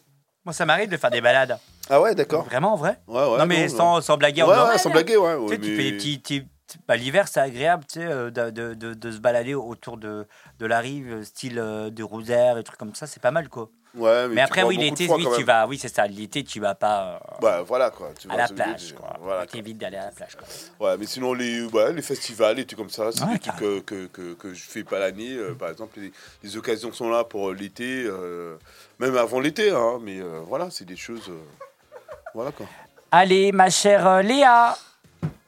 Moi ça m'arrive de faire des balades. Ah ouais, d'accord. Vraiment en vrai? Ouais, ouais. Non mais sans, sans blaguer. en Ouais, disant, ouais, sans blaguer, ouais. Tu ouais, tu mais- fais des petits. petits- bah, L'hiver, c'est agréable tu sais, euh, de, de, de, de se balader autour de, de la rive, style euh, de Rosaire et trucs comme ça, c'est pas mal quoi. Ouais, mais, après, oui, l'été, oui, tu vas. Oui, c'est ça. L'été, tu vas pas euh, Bah voilà, quoi. Tu à la plage. Quoi. Voilà, T'évites d'aller à la plage. Quoi. Ouais, mais sinon, les, ouais, les festivals et tout comme ça, c'est Ouais, des trucs que, que, que, que je fais pas l'année. euh, par exemple, les, les occasions sont là pour l'été, euh, même avant l'été, hein, mais euh, voilà, c'est des choses. euh, voilà quoi. Allez, ma chère euh, Léa.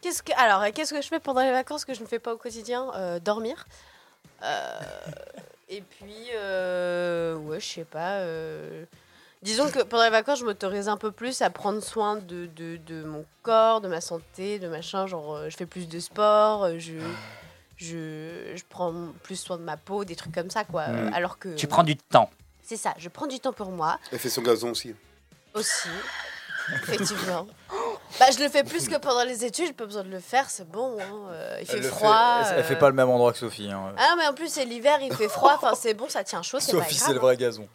Qu'est-ce que alors qu'est-ce que je fais pendant les vacances que je ne fais pas au quotidien? Euh, Dormir. Et puis euh, ouais, je sais pas. euh, Disons que pendant les vacances, je m'autorise un peu plus à prendre soin de, de, de mon corps, de ma santé, de machin. Genre, euh, je fais plus de sport, je, je, je prends plus soin de ma peau, des trucs comme ça, quoi. Mm. Alors que. Tu prends du temps. C'est ça, je prends du temps pour moi Elle fait son gazon aussi. aussi. Effectivement. Bah, je le fais plus que pendant les études, j'ai pas besoin de le faire, c'est bon. hein, euh, il fait Elle froid. fait- elle, elle fait pas le même endroit que Sophie. Hein. Ah non, mais en plus, c'est l'hiver, il fait froid, enfin c'est bon, ça tient chaud, Sophie, c'est le vrai gazon.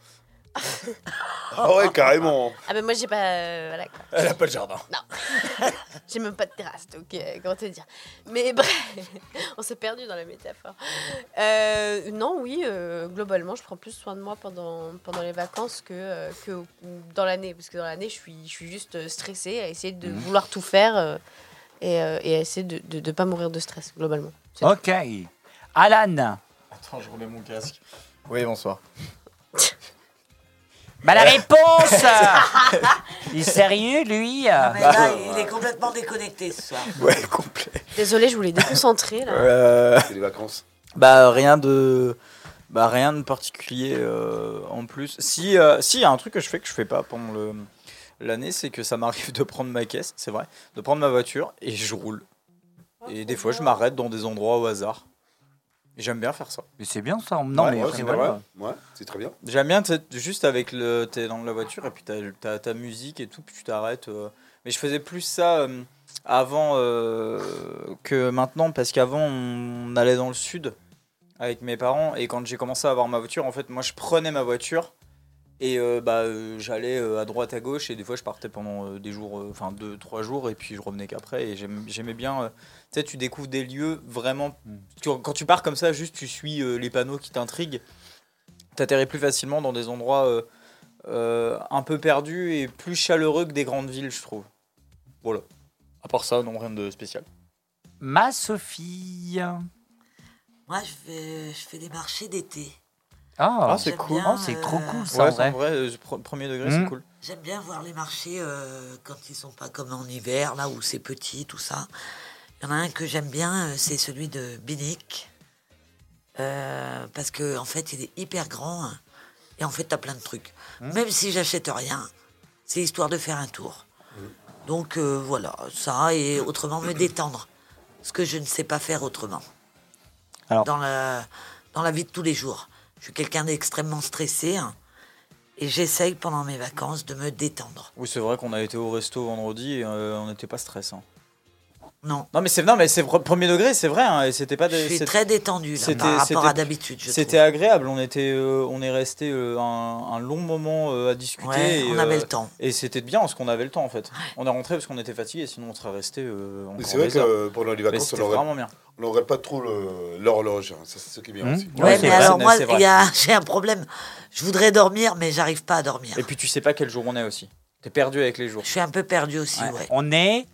Ah ouais, carrément. Ah ben moi j'ai pas... euh, voilà quoi. Elle a pas de jardin. Non. j'ai même pas de terrasse, donc euh, comment te dire. Mais bref, on s'est perdu dans la métaphore. Euh, non, oui, euh, globalement, je prends plus soin de moi pendant, pendant les vacances que, euh, que dans l'année. Parce que dans l'année, je suis, je suis juste stressée à essayer de Mhm. vouloir tout faire euh, et, euh, et à essayer de ne pas mourir de stress, globalement. Ok. Alan. Attends, je remets mon casque. Oui, bonsoir. Bah la réponse Il est sérieux, lui Mais là, il est complètement déconnecté ce soir. Ouais, complet. Désolé, je voulais déconcentrer là. Euh, C'est les vacances. Bah rien de bah rien de particulier euh, en plus. Si euh, si il y a un truc que je fais que je fais pas pendant le l'année, c'est que ça m'arrive de prendre ma caisse, c'est vrai, de prendre ma voiture et je roule. Et des fois je m'arrête dans des endroits au hasard. J'aime bien faire ça. Mais c'est bien ça. Non, Ouais, mais ouais, c'est voilà. Ouais, très bien. J'aime bien juste avec le t'es dans la voiture et puis t'as as ta musique et tout puis tu t'arrêtes. euh. Mais je faisais plus ça euh, avant euh, que maintenant parce qu'avant on allait dans le sud avec mes parents et quand j'ai commencé à avoir ma voiture en fait moi je prenais ma voiture et euh, bah euh, j'allais euh, à droite à gauche et des fois je partais pendant euh, des jours euh, enfin deux trois jours et puis je revenais qu'après et j'aimais bien euh, tu sais tu découvres des lieux vraiment tu- quand tu pars comme ça juste tu suis euh, les panneaux qui t'intriguent t'atterris plus facilement dans des endroits euh, euh, un peu perdus et plus chaleureux que des grandes villes, je trouve. Voilà. À part ça, non, rien de spécial. Ma Sophie. Moi, je, vais, je fais des marchés d'été. Ah, c'est J'aime cool. bien, Oh, c'est trop cool, euh, ça, en Ouais, vrai. en vrai, euh, pre- premier degré, Mm. c'est cool. J'aime bien voir les marchés euh, quand ils sont pas comme en hiver, là où c'est petit, tout ça. Il y en a un que j'aime bien, c'est celui de Binic. Euh, parce que en fait, il est hyper grand hein, et en fait, t'as plein de trucs. Même si j'achète rien, c'est histoire de faire un tour. Donc euh, voilà, ça et autrement me détendre, ce que je ne sais pas faire autrement. Alors- Dans la dans la vie de tous les jours, je suis quelqu'un d'extrêmement stressé hein, et j'essaye pendant mes vacances de me détendre. Oui, c'est vrai qu'on a été au resto vendredi et euh, on n'était pas stressant. Non. Non, mais c'est non, mais c'est pre- premier degré, c'est vrai. hein, et c'était pas. Je suis très détendu là, par rapport à d'habitude. C'était agréable. On était, euh, on est resté euh, un, un long moment euh, à discuter. Ouais, et, on avait le temps. Et c'était bien parce qu'on avait le temps en fait. On est rentré parce qu'on était fatigué, sinon on serait resté. euh, c'est vrai des que heures. pendant les vacances, on vraiment bien. on n'aurait pas trop l'horloge. hein. Ça, c'est ce qui est bien Hmm. aussi. Ouais, mais vrai, alors moi, j'ai un problème. Je voudrais dormir, mais j'arrive pas à dormir. Et puis tu sais pas quel jour on est aussi. T'es perdu avec les jours. Je suis un peu perdu aussi, ouais. On est.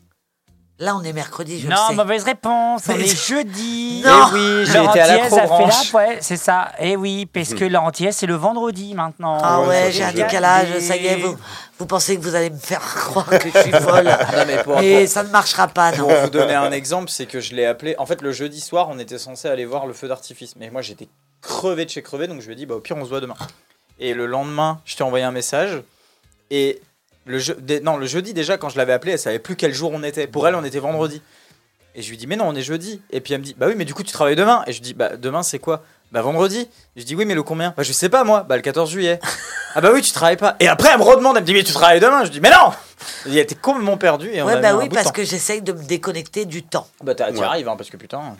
Là, on est mercredi, je non, le sais. mauvaise réponse. On est jeudi. Non. Eh oui, j'ai Laurent été à Thiès a fait la- Ouais, c'est ça. Et oui, parce que Laurent Thiès, c'est le vendredi maintenant. Ah ouais, j'ai un décalage, ça y est, vous, vous pensez que vous allez me faire croire que je suis folle. Non, mais pour- ça ne marchera pas, non. Pour vous donner un exemple, c'est que je l'ai appelé. En fait, le jeudi soir, on était censé aller voir le feu d'artifice. Mais moi, j'étais crevé de chez crevé, donc je lui ai dit, bah, au pire, on se voit demain. Et le lendemain, je t'ai envoyé un message. Et le, je- non, le jeudi, déjà, quand je l'avais appelé, elle savait plus quel jour on était. Pour elle, on était vendredi. Et je lui dis, mais non, on est jeudi. Et puis elle me dit, bah oui, mais du coup, tu travailles demain. Et je dis, bah demain, c'est quoi? Bah vendredi. Je dis, oui, mais le combien? Bah je sais pas, moi. Bah le 14 juillet. ah bah oui, tu travailles pas. Et après, elle me redemande, elle me dit, mais tu travailles demain? Je dis, mais non Elle était complètement perdue. Et on Ouais, bah oui, parce que j'essaye de me déconnecter du temps. Bah t'y Ouais. arrives, hein, parce que putain.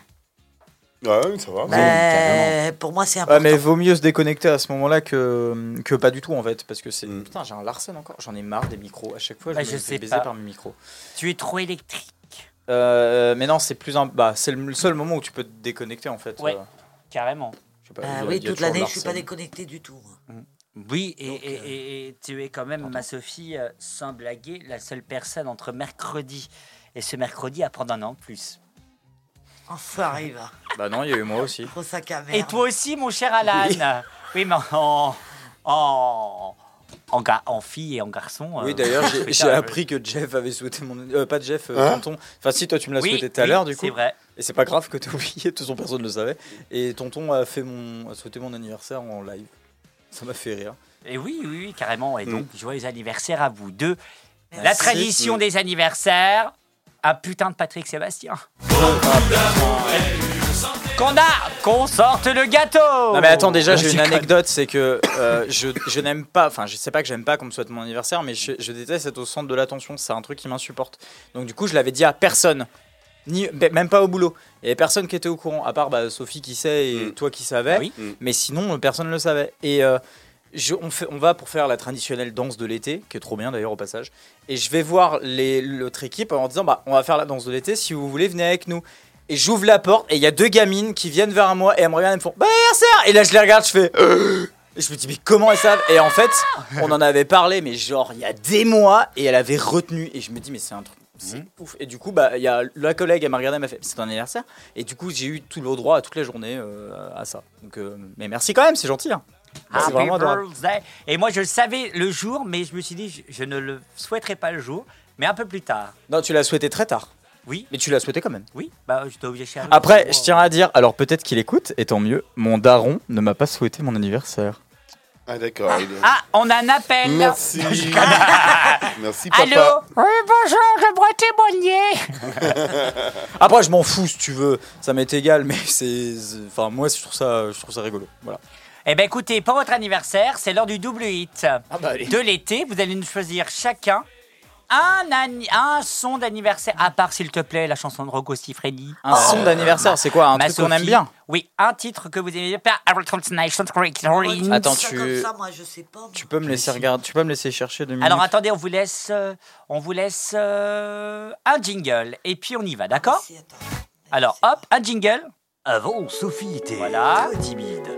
Ouais, ça va. Bah, pour moi, c'est important. Ouais, mais vaut mieux se déconnecter à ce moment-là que, que pas du tout en fait. Parce que c'est. Mm. Putain, j'ai un Larsen encore. J'en ai marre des micros. À chaque fois, Bah, je, je me fais sais baiser pas. par mes micros. Tu es trop électrique. Euh, mais non, c'est plus un. Bah, c'est le seul moment où tu peux te déconnecter en fait. Ouais. Euh, Carrément. je sais pas, Bah oui, toute l'année, je suis pas déconnecté du tout. moi. Oui, et, Donc, et- euh, et- et tu es quand même, ma Sophie, euh, sans blaguer, la seule personne entre mercredi et ce mercredi à prendre un an de plus. Enfoiré, va. Bah non, il y a eu moi aussi. Gros sac à merde. Et toi aussi, mon cher Alan Oui, mais en, en, en, ga- en fille et en garçon. Oui, euh, d'ailleurs, j'ai- appris que Jeff avait souhaité mon. euh, pas Jeff, euh, Hein Tonton. Enfin, si, toi, tu me l'as Oui, souhaité tout à oui, l'heure, du coup. C'est vrai. Et c'est pas grave que t'aies oublié, de toute façon, personne ne le savait. Et Tonton a, fait mon... a souhaité mon anniversaire en live. Ça m'a fait rire. Et oui, oui, oui, carrément. Et Mm. donc, joyeux anniversaire à vous deux. La Merci. tradition Mm. des anniversaires. Un putain de Patrick Sébastien. Qu'on a Qu'on sorte le gâteau Non mais attends déjà j'ai une anecdote c'est que euh, je, je n'aime pas enfin je sais pas que j'aime pas qu'on me souhaite mon anniversaire mais je, je déteste être au centre de l'attention c'est un truc qui m'insupporte donc du coup je l'avais dit à personne ni ben, même pas au boulot il y avait personne qui était au courant à part bah, Sophie qui sait et Mm. toi qui savais Ah oui. Mm. mais sinon personne ne le savait et euh, je- on, fait, on va pour faire la traditionnelle danse de l'été, qui est trop bien d'ailleurs au passage. Et je vais voir l'autre équipe en disant bah, on va faire la danse de l'été, si vous voulez, venez avec nous. Et j'ouvre la porte et il y a deux gamines qui viennent vers moi et elles me regardent et me font bah anniversaire Et là je les regarde, je fais et je me dis mais comment elles savent? Et en fait on en avait parlé mais genre il y a des mois et elle avait retenu et je me dis mais c'est un truc C'est ouf. Et du coup, bah, y a la collègue, elle m'a regardé, elle m'a fait c'est ton anniversaire? Et du coup, j'ai eu tout le droit à toute la journée euh, à ça. Donc, euh, mais merci quand même, c'est gentil. hein. C'est Happy adorable. birthday. Et moi, je le savais le jour, mais je me suis dit, je, je ne le souhaiterais pas le jour, mais un peu plus tard. Non, tu l'as souhaité très tard. Oui. Mais tu l'as souhaité quand même. Oui, bah, j'étais obligé de chialer. Après, je tiens à dire, alors peut-être qu'il écoute, et tant mieux, mon daron ne m'a pas souhaité mon anniversaire. Ah, d'accord. il est- Ah, on a un appel. Merci. Merci, Allô papa. Oui, bonjour, j'aimerais témoigner. Après, je m'en fous si tu veux, ça m'est égal, mais c'est. c'est- Enfin, moi, je trouve ça, je trouve ça rigolo. Voilà. Eh ben écoutez, pour votre anniversaire, c'est l'heure du double hit bah, allez. de l'été. Vous allez nous choisir chacun un, son d'anniversaire, à part s'il te plaît la chanson de Rocco Siffredi. Un son d'anniversaire, c'est quoi Un Ma truc qu'on aime Sophie. bien Oui, un titre que vous aimez bien. Great Attends, Ça tu, comme ça, moi, je sais pas. moi. tu peux me laisser regarder, tu peux me laisser chercher deux minutes. Alors attendez, on vous laisse, euh, on vous laisse euh, un jingle et puis on y va, d'accord attends. Alors hop, un jingle. Avant, Sophie était Voilà. très timide.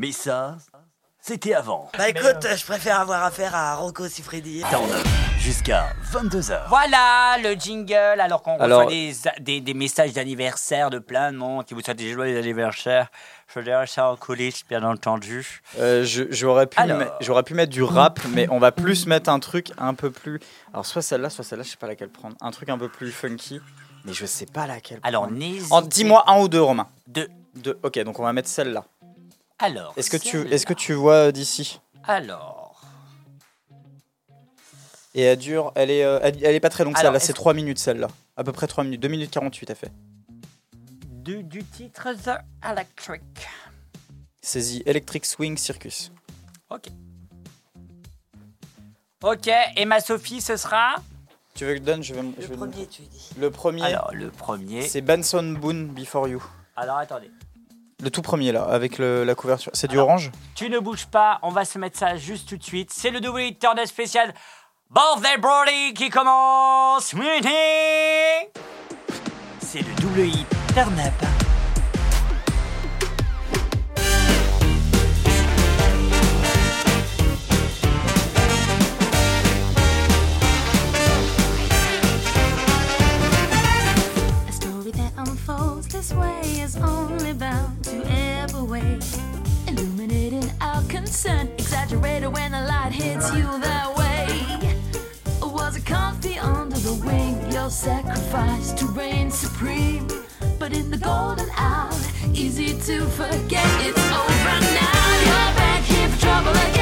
Mais ça, c'était avant. Bah écoute, je préfère avoir affaire à Rocco Siffredi. T'en as jusqu'à 22h. Voilà le jingle. Alors qu'on Alors- reçoit des, des, des messages d'anniversaire de plein de monde qui vous souhaitent des joyeux anniversaires. Je dirais ça en coulisses, bien entendu. Euh, je- j'aurais pu, Alors. me- j'aurais pu mettre du rap, mais on va plus mettre un truc un peu plus. Alors soit celle-là, soit celle-là, je sais pas laquelle prendre. Un truc un peu plus funky, mais je sais pas laquelle. Alors prendre. n'hésitez. En- dis-moi un ou deux, Romain. Deux. Deux. Ok, donc on va mettre celle-là. Alors. Est-ce que tu, est-ce que tu vois euh, d'ici? Alors. Et elle dure, elle est, euh, elle, elle est pas très longue Alors, celle-là, c'est 3 minutes celle-là. À peu près 3 minutes, 2 minutes 48 elle fait. Du, du titre The Electric. Saisie Electric Swing Circus. Ok. Ok, et ma Sophie, ce sera? Tu veux que je donne? Je vais, je Le vais premier, tu dis. Le premier, Alors, le premier. c'est Benson Boone Before You. Alors, attendez. Le tout premier là, avec le- la couverture. C'est du Alors. orange? Tu ne bouges pas, on va se mettre ça juste tout de suite. C'est le double hit turn spécial Birthday Brody qui commence. C'est le double hit turn up. Concern, exaggerated when the light hits you that way. Was it comfy under the wing? Your sacrifice to reign supreme. But in the golden hour, easy to forget it's over now. You're back here for trouble again.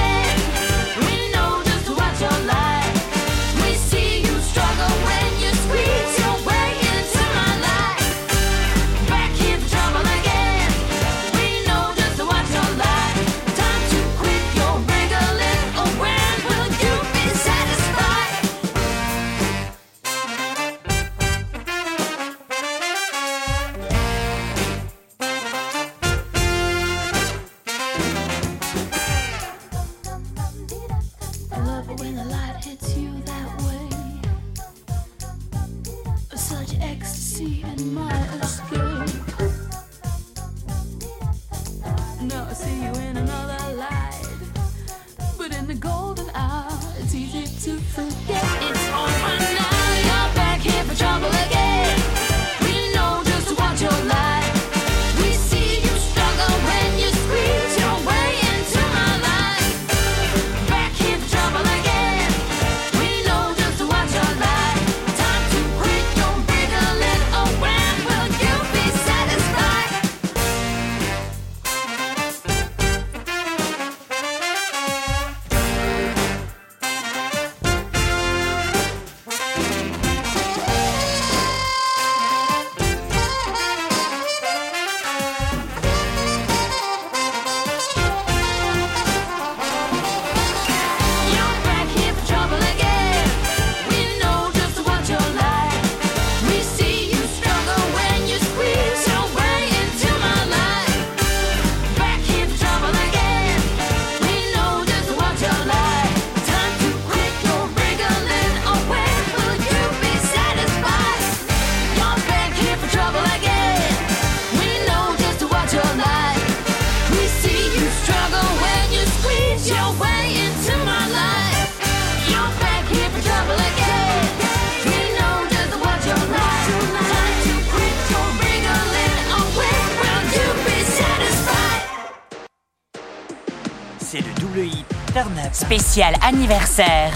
Spécial anniversaire.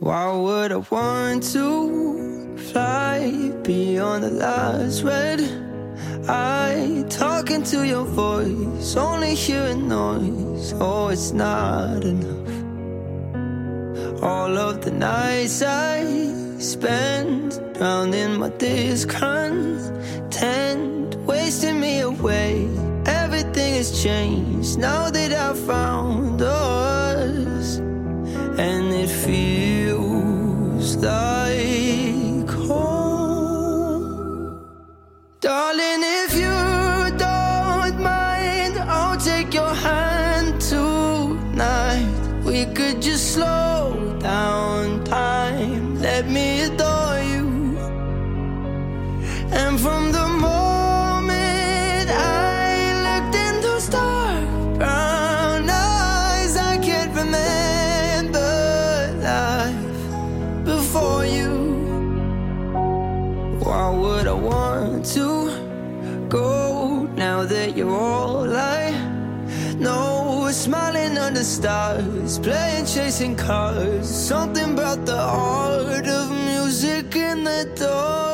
Why would I want to fly beyond the last red eye? Talking to your voice, only hearing noise. Oh, it's not enough. All of the nights I spend drowning my discontent, wasting me away. Everything has changed now that I found us and it feels like stars, playing chasing cars. Something about the art of music in the dark,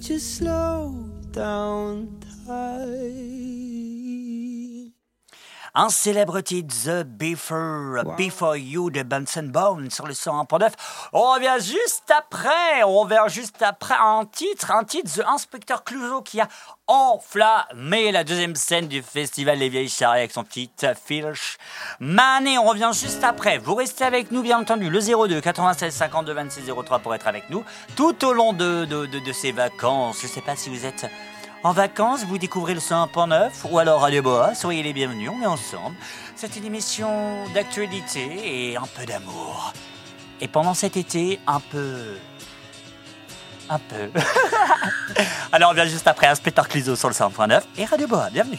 just slow down time. Un célèbre titre, The Before, Before You de Benson Bones sur le 101.9. On revient juste après, on revient juste après un titre, un titre, The Inspector Clouseau qui a enflammé la deuxième scène du festival Les Vieilles Charrettes avec son titre Filch Mané. On revient juste après. Vous restez avec nous, bien entendu, le 02 96 52 26 03 pour être avec nous tout au long de, de, de, de ces vacances. Je ne sais pas si vous êtes en vacances, vous découvrez le 101.9 ou alors Radio Boa, soyez les bienvenus, on est ensemble. C'est une émission d'actualité et un peu d'amour. Et pendant cet été, un peu... Un peu... alors on vient juste après Inspecteur Clouseau sur le 101.9 et Radio Boa, bienvenue.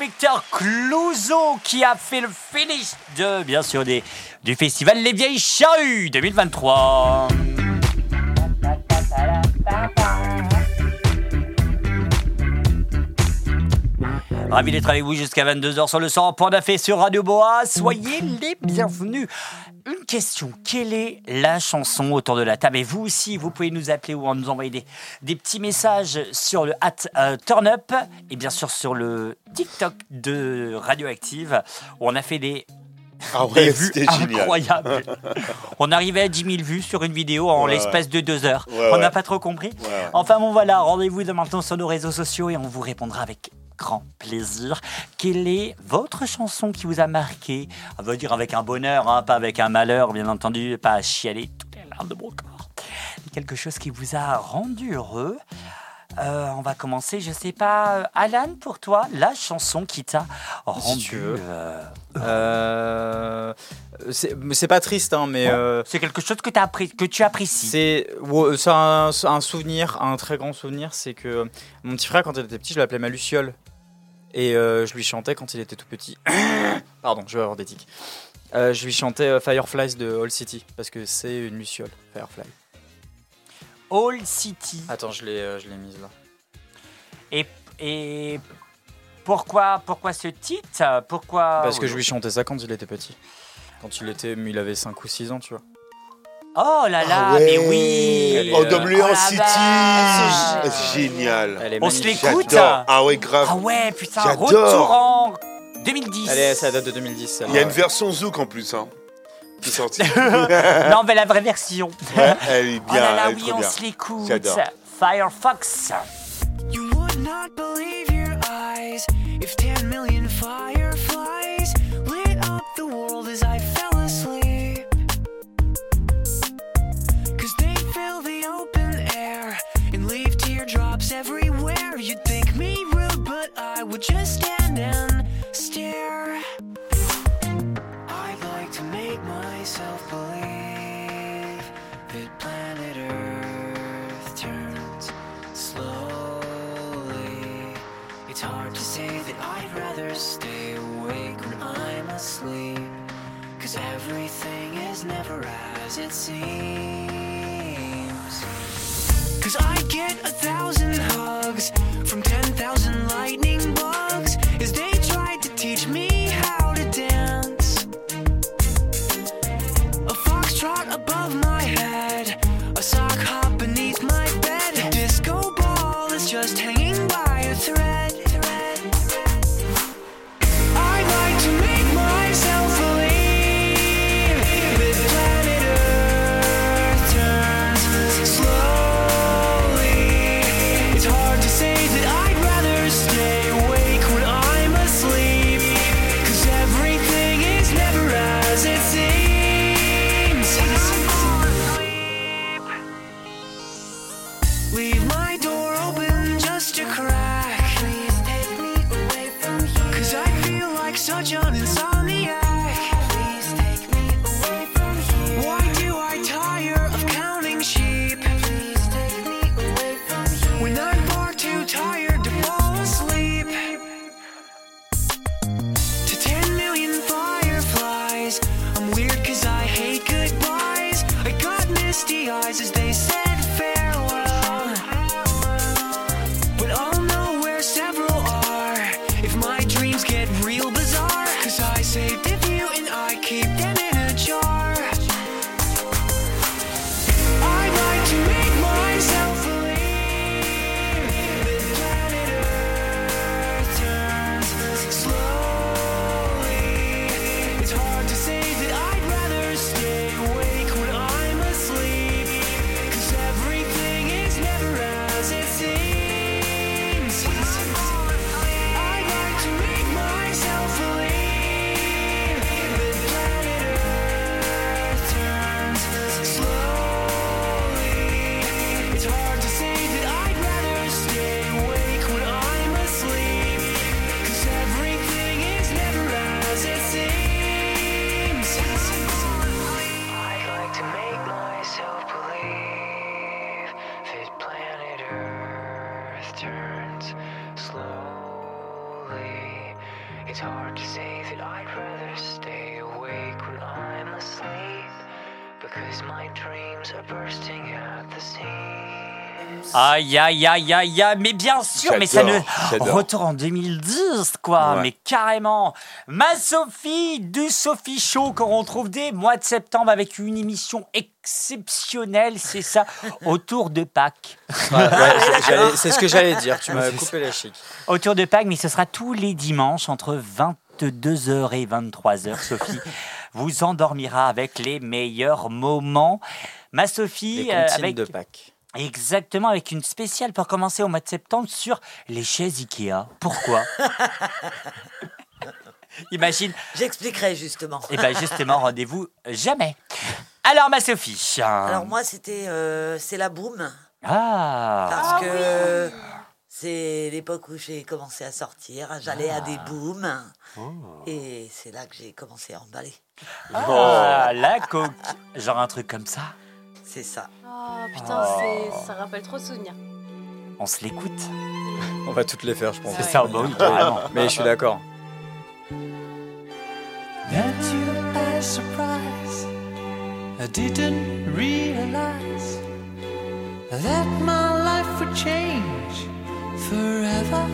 Inspecteur Clouseau qui a fait le finish de, bien sûr, des, du festival Les Vieilles Charrues 2023. Ravi d'être avec vous jusqu'à 22h sur le 100.9 et sur Radio Boa. Soyez les bienvenus. Question. Quelle est la chanson autour de la table? Et vous aussi, vous pouvez nous appeler ou nous envoyer des, des petits messages sur le at euh, turn up et bien sûr sur le TikTok de Radioactive où on a fait des, Ah ouais, des vues incroyables. on arrivait à 10 000 vues sur une vidéo en Ouais, l'espace de deux heures. Ouais, on n'a pas trop compris. Enfin bon voilà, rendez-vous dès maintenant sur nos réseaux sociaux et on vous répondra avec grand plaisir. Quelle est votre chanson qui vous a marqué? On va dire avec un bonheur, hein, pas avec un malheur, bien entendu, pas à chialer toutes les larmes de mon corps. Quelque chose qui vous a rendu heureux. Euh, on va commencer, je sais pas, euh, Alan, pour toi, la chanson qui t'a rendu. tu veux. euh, Euh, c'est pas triste, hein, mais. c'est quelque chose que, t'as appris, que tu apprécies. C'est ouais, c'est un, un souvenir, un très grand souvenir, c'est que mon petit frère, quand il était petit, je l'appelais ma Luciole. Et euh, je lui chantais quand il était tout petit. Pardon, je vais avoir des tics. Euh, je lui chantais euh, Fireflies de All City parce que c'est une luciole, Firefly. All City. Attends, je l'ai je l'ai mise là. Et, et pourquoi, pourquoi ce titre? Pourquoi Parce que je lui chantais ça quand il était petit. Quand il était, il avait 5 ou 6 ans, tu vois. Oh là là, Ah ouais. mais oui Oh, W Oh la City. C'est génial. On se l'écoute J'adore. Ah ouais, grave. Ah ouais, putain, retour en 2010. Allez, ça date de 2010. Il y a une version Zouk en plus, hein, qui est sortie. non, mais la vraie version. Ouais, elle est Oh bien, là là, elle est oui, on bien. se l'écoute. Firefox. You would not believe your eyes if 10 million would just stand and stare. I'd like to make myself believe that planet Earth turns slowly. It's hard to say that I'd rather stay awake when I'm asleep. Cause everything is never as it seems. Cause I get a thousand hugs from 10,000 lightning Aïe, aïe, aïe, aïe, aïe, mais bien sûr, mais ça ne. Retour en 2010, quoi, Ouais. mais carrément. Ma Sophie du Sophie Show qu'on retrouve dès mois de septembre avec une émission exceptionnelle, c'est ça, autour de Pâques. Ouais, ouais, j'allais- c'est ce que j'allais dire, tu m'as coupé la chic. Autour de Pâques, mais ce sera tous les dimanches entre 22h et 23h, Sophie vous endormira avec les meilleurs moments. Ma Sophie, Les euh, avec de Pâques. Exactement, avec une spéciale pour commencer au mois de septembre sur les chaises Ikea. Pourquoi? Imagine. J'expliquerai justement. Et bien justement, rendez-vous jamais. Alors ma Sophie. Alors moi, c'était euh, c'est la boum. Ah. Parce que c'est l'époque où j'ai commencé à sortir. J'allais à des Ah. booms. Et c'est là que j'ai commencé à emballer. Ah, la coque. Genre un truc comme ça. C'est ça. Oh putain, Oh. c'est- ça rappelle trop de souvenirs. On se l'écoute. On va toutes les faire, je pense. C'est ça, bah oui, carrément. Mais je suis d'accord. That you pass I didn't realize that my life would change forever.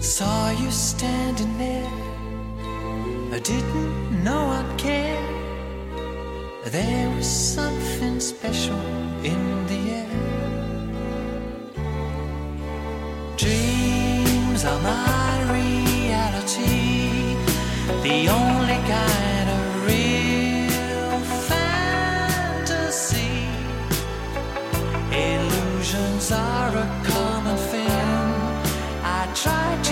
Saw you standing there, I didn't know I'd care. There was something special in the air. Dreams are my reality, the only kind of real fantasy. Illusions are a common thing. I try to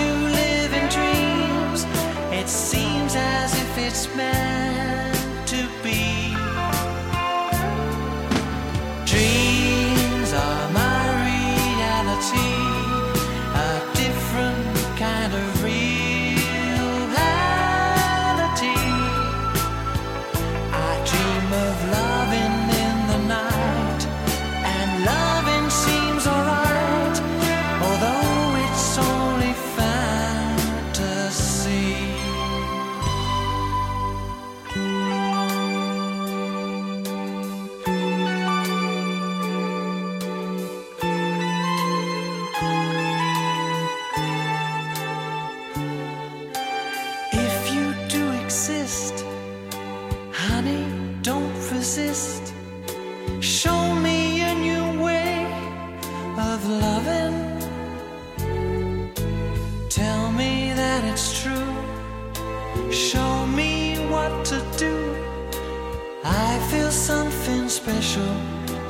special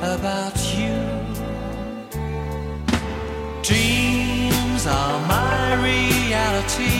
about you. Dreams are my reality,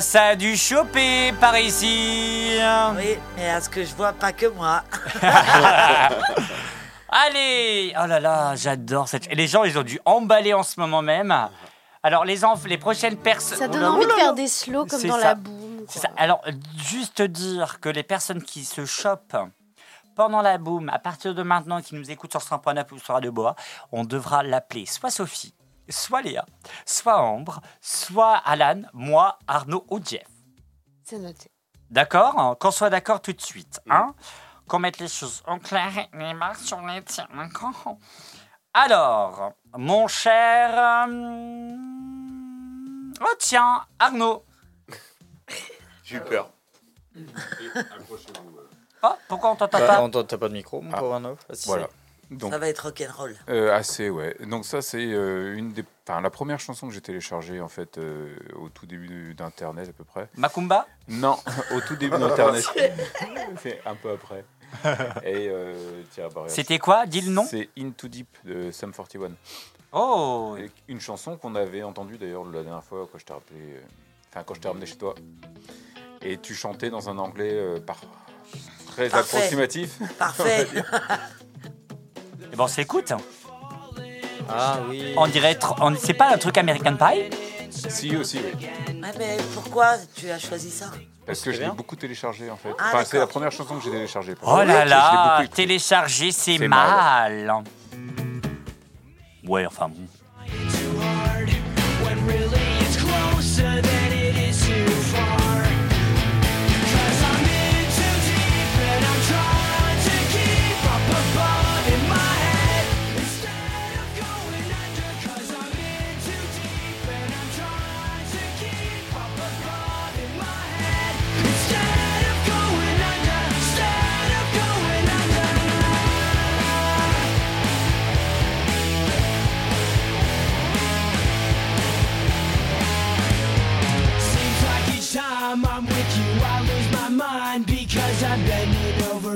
ça a dû choper par ici. Oui, mais à ce que je vois, pas que moi. Allez Oh là là, j'adore cette... Et les gens, ils ont dû emballer en ce moment même. Alors, les, enf... les prochaines personnes... Ça donne Oh là envie de là faire là. des slows comme C'est dans ça. la boum. C'est ça. Alors, juste dire que les personnes qui se chopent pendant la boum, à partir de maintenant, qui nous écoutent sur 100.9 ou sur Radio Bois, on devra l'appeler soit Sophie, soit Léa, soit Ambre, soit Alan, moi, Arnaud ou Jeff. C'est noté. D'accord? Qu'on soit d'accord tout de suite. Hein? Qu'on mette les choses en clair et les marques sur les tirs. D'accord Alors, mon cher. euh, Oh tiens, Arnaud. J'ai eu peur. Oh, pourquoi on t'entend Bah, pas? on t'entend- T'as pas de micro, mon Ah, pauvre Arnaud Vas-y, Voilà. c'est- Donc, Ça va être rock'n'roll. euh, assez, ouais. Donc ça, c'est euh, une des, enfin, la première chanson que j'ai téléchargée en fait euh, au tout début d'Internet à peu près. Macumba? Non, au tout début d'Internet. c'est un peu après. Et euh, tiens, bah. C'était quoi? Dis le nom. C'est Into Deep de Sum 41. Oh Et Une chanson qu'on avait entendue d'ailleurs la dernière fois quand je t'ai rappelé, euh, enfin quand je t'ai ramené chez toi. Et tu chantais dans un anglais euh, par... très Parfait. approximatif. Parfait. Eh ben, on s'écoute. Ah oui. On dirait. tr- on- C'est pas un truc American Pie? Si aussi, oui. Ouais, mais pourquoi tu as choisi ça? Parce que je l'ai beaucoup téléchargé en fait. Ah, enfin, c'est la première chanson que j'ai téléchargée. Oh là là, télécharger c'est C'est mal. Ouais, enfin bon.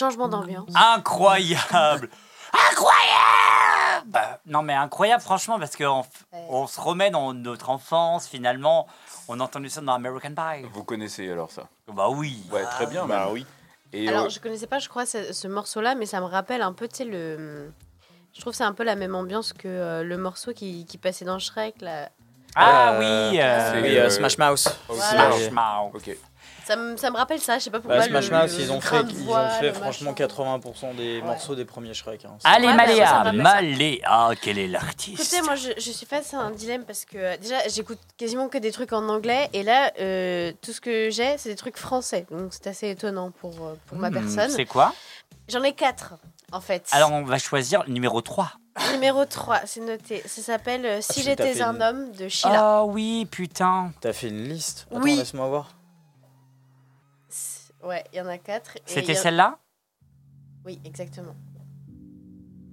Changement d'ambiance. Incroyable Incroyable Bah, Non mais incroyable franchement parce qu'on on se remet dans notre enfance finalement. On a entendu ça dans American Pie. Vous connaissez alors ça? Bah oui. Ouais, très bien. Bah même. oui. Et Alors, euh, je connaissais pas, je crois, ce, ce morceau-là, mais ça me rappelle un peu, tu sais, le. Je trouve que c'est un peu la même ambiance que euh, le morceau qui, qui passait dans Shrek. Là. Ah Euh, oui euh, Oui, euh, Smash Mouse. Smash Mouth. Ok. Ça, me- ça me rappelle ça, je sais pas pourquoi. Bah, Smash le- Mouse, le ils ont fait, ils voix, ont fait franchement machin. 80% des morceaux des premiers Shrek. hein. Allez Ouais, Maléa. Maléa, quel est l'artiste Écoutez, moi je, je suis face à un dilemme parce que euh, déjà j'écoute quasiment que des trucs en anglais et là euh, tout ce que j'ai c'est des trucs français donc c'est assez étonnant pour, euh, pour ma Hmm, personne. C'est quoi J'en ai quatre en fait. Alors on va choisir le numéro 3. Numéro 3, c'est noté. Ça s'appelle euh, Si j'étais un une- homme de Sheila. Oh oui, putain. T'as fait une liste Attends, Oui. laisse-moi voir. Ouais, il y en a quatre. et C'était celle-là? Oui, exactement.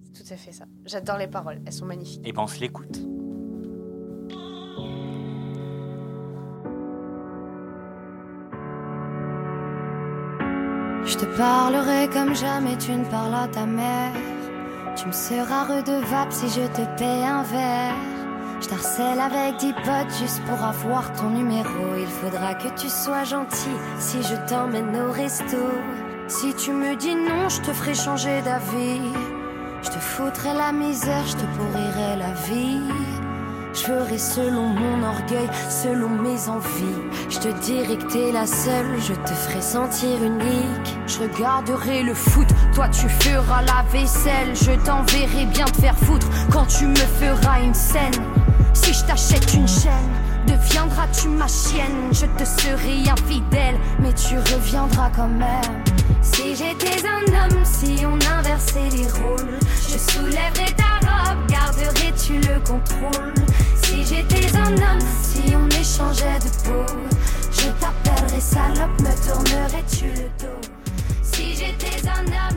C'est tout à fait ça. J'adore les paroles, elles sont magnifiques. Eh ben, on se l'écoute. Je te parlerai comme jamais tu ne parles à ta mère. Tu me seras redevable si je te paie un verre. Je t'harcèle avec dix potes juste pour avoir ton numéro. Il faudra que tu sois gentil si je t'emmène au resto. Si tu me dis non, je te ferai changer d'avis. Je te foutrai la misère, je te pourrirai la vie. Je ferai selon mon orgueil, selon mes envies. Je te dirai que t'es la seule, je te ferai sentir unique. Je regarderai le foot, toi tu feras la vaisselle. Je t'enverrai bien te faire foutre quand tu me feras une scène. Si je t'achète une chaîne, deviendras-tu ma chienne? Je te serai infidèle, mais tu reviendras quand même. Si j'étais un homme, si on inversait les rôles, je soulèverais ta robe, garderais-tu le contrôle? Si j'étais un homme, si on échangeait de peau, je t'appellerais salope, me tournerais-tu le dos? Si j'étais un homme,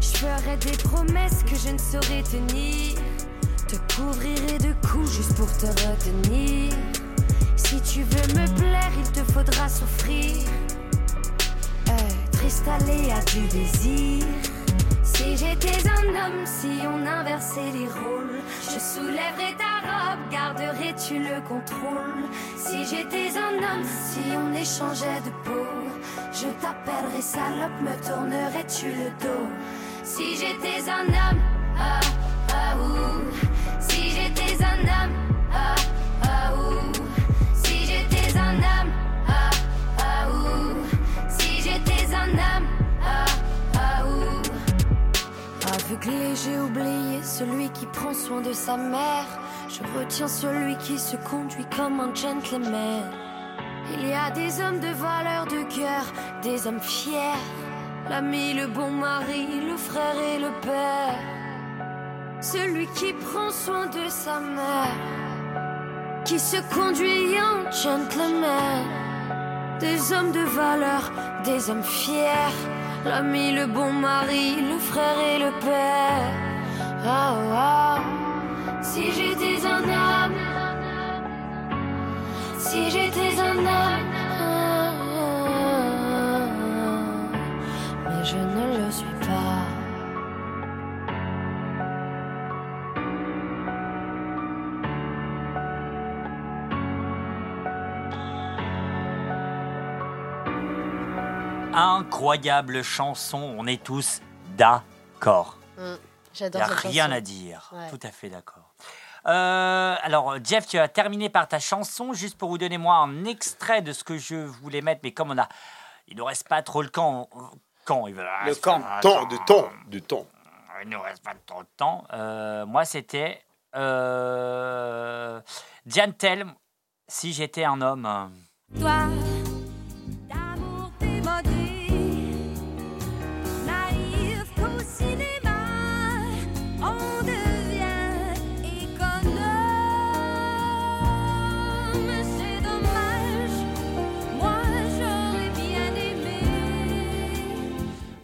Je ferais des promesses que je ne saurais tenir. Te couvrirai de coups juste pour te retenir. Si tu veux me plaire, il te faudra souffrir. Être installé à du désir? Si j'étais un homme, si on inversait les rôles, je soulèverais ta robe, garderais-tu le contrôle? Si j'étais un homme, si on échangeait de peau, je t'appellerais salope, me tournerais-tu le dos? Si j'étais un homme, ah, ah, ouh. Si j'étais un homme, ah, ah, ouh. Si j'étais un homme, ah, ah, ouh. Si j'étais un homme, ah, ah, ouh. Aveuglé, j'ai oublié celui qui prend soin de sa mère. Je retiens celui qui se conduit comme un gentleman. Il y a des hommes de valeur de cœur, des hommes fiers. L'ami, le bon mari, le frère et le père. Celui qui prend soin de sa mère, qui se conduit en gentleman. Des hommes de valeur, des hommes fiers. L'ami, le bon mari, le frère et le père. Ah, ah. Si j'étais un homme, si j'étais un homme, je ne le suis pas. Incroyable chanson, on est tous d'accord. Mm, Il J'adore n'y a cette rien chanson. à dire. Ouais. Tout à fait d'accord. Euh, alors, Jeff, tu as terminé par ta chanson. Juste pour vous donner moi un extrait de ce que je voulais mettre, mais comme on a, il ne reste pas trop le camp. Quand il va Le camp. Temps, de temps, de temps. Il ne reste pas trop de temps. Euh, moi, c'était euh, Diane Tell, si j'étais un homme. Toi,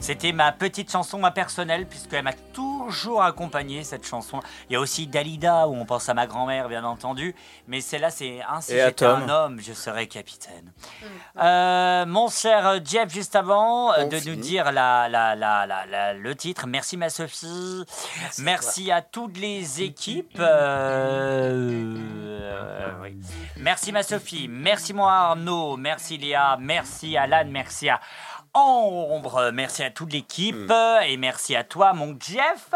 C'était ma petite chanson, ma personnelle, puisqu'elle m'a toujours accompagné cette chanson. Il y a aussi Dalida, où on pense à ma grand-mère, bien entendu. Mais celle-là, c'est un si Et à j'étais un Tom. homme, je serais capitaine. Euh, mon cher Jeff, juste avant euh, On de nous dire la, la, la, la- la- le titre, merci ma Sophie, merci, à, toutes les équipes. euh, euh, oui. Merci ma Sophie, merci moi Arnaud, merci Léa, merci Alan, merci à Ombre. Merci à toute l'équipe Hmm. et merci à toi, mon Jeff.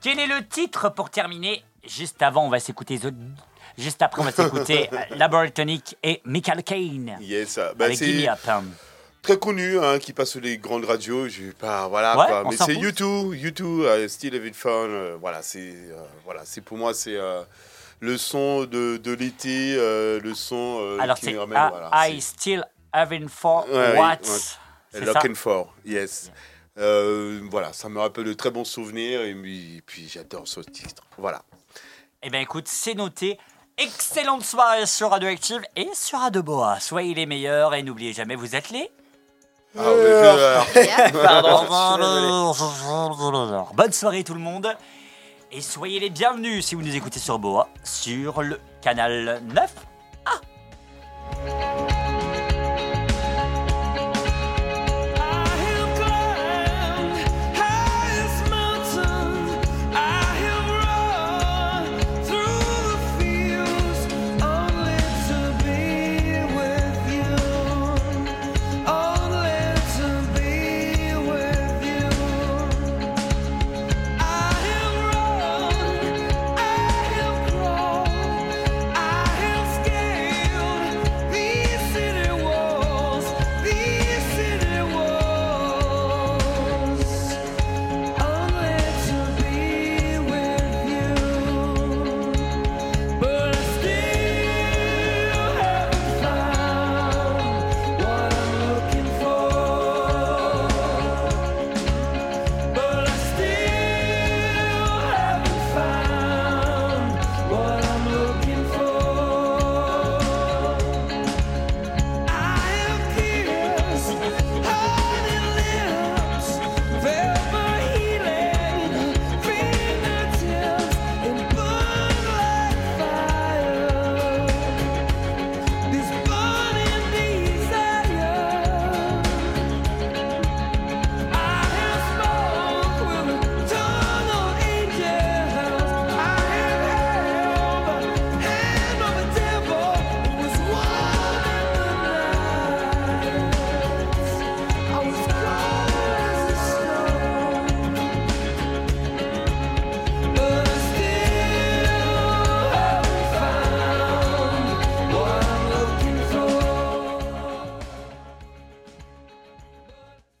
Quel est le titre pour terminer Juste avant, on va s'écouter The- Juste après, on va s'écouter Laboratoonic et Michael Kane. Yes, avec Gimme Up. très connu, hein, qui passe sur les grandes radios. Je pas, voilà, Ouais, quoi. on Mais c'est. YouTube, YouTube, uh, Still Having Fun. euh, voilà, c'est, euh, voilà, c'est pour moi, c'est euh, le son de, de l'été, le son Alors, c'est voilà, I Still Having For Ouais, What? ouais. C'est ça Looking for, yes. Euh, voilà, ça me rappelle de très bons souvenirs et puis, puis j'adore ce titre. Voilà. Eh bien, écoute, c'est noté. Excellente soirée sur Radioactive et sur Radio Boa. Soyez les meilleurs et n'oubliez jamais, vous êtes les. Ah, Pardon. Bonne soirée tout le monde. Et soyez les bienvenus si vous nous écoutez sur Boa, sur le canal 9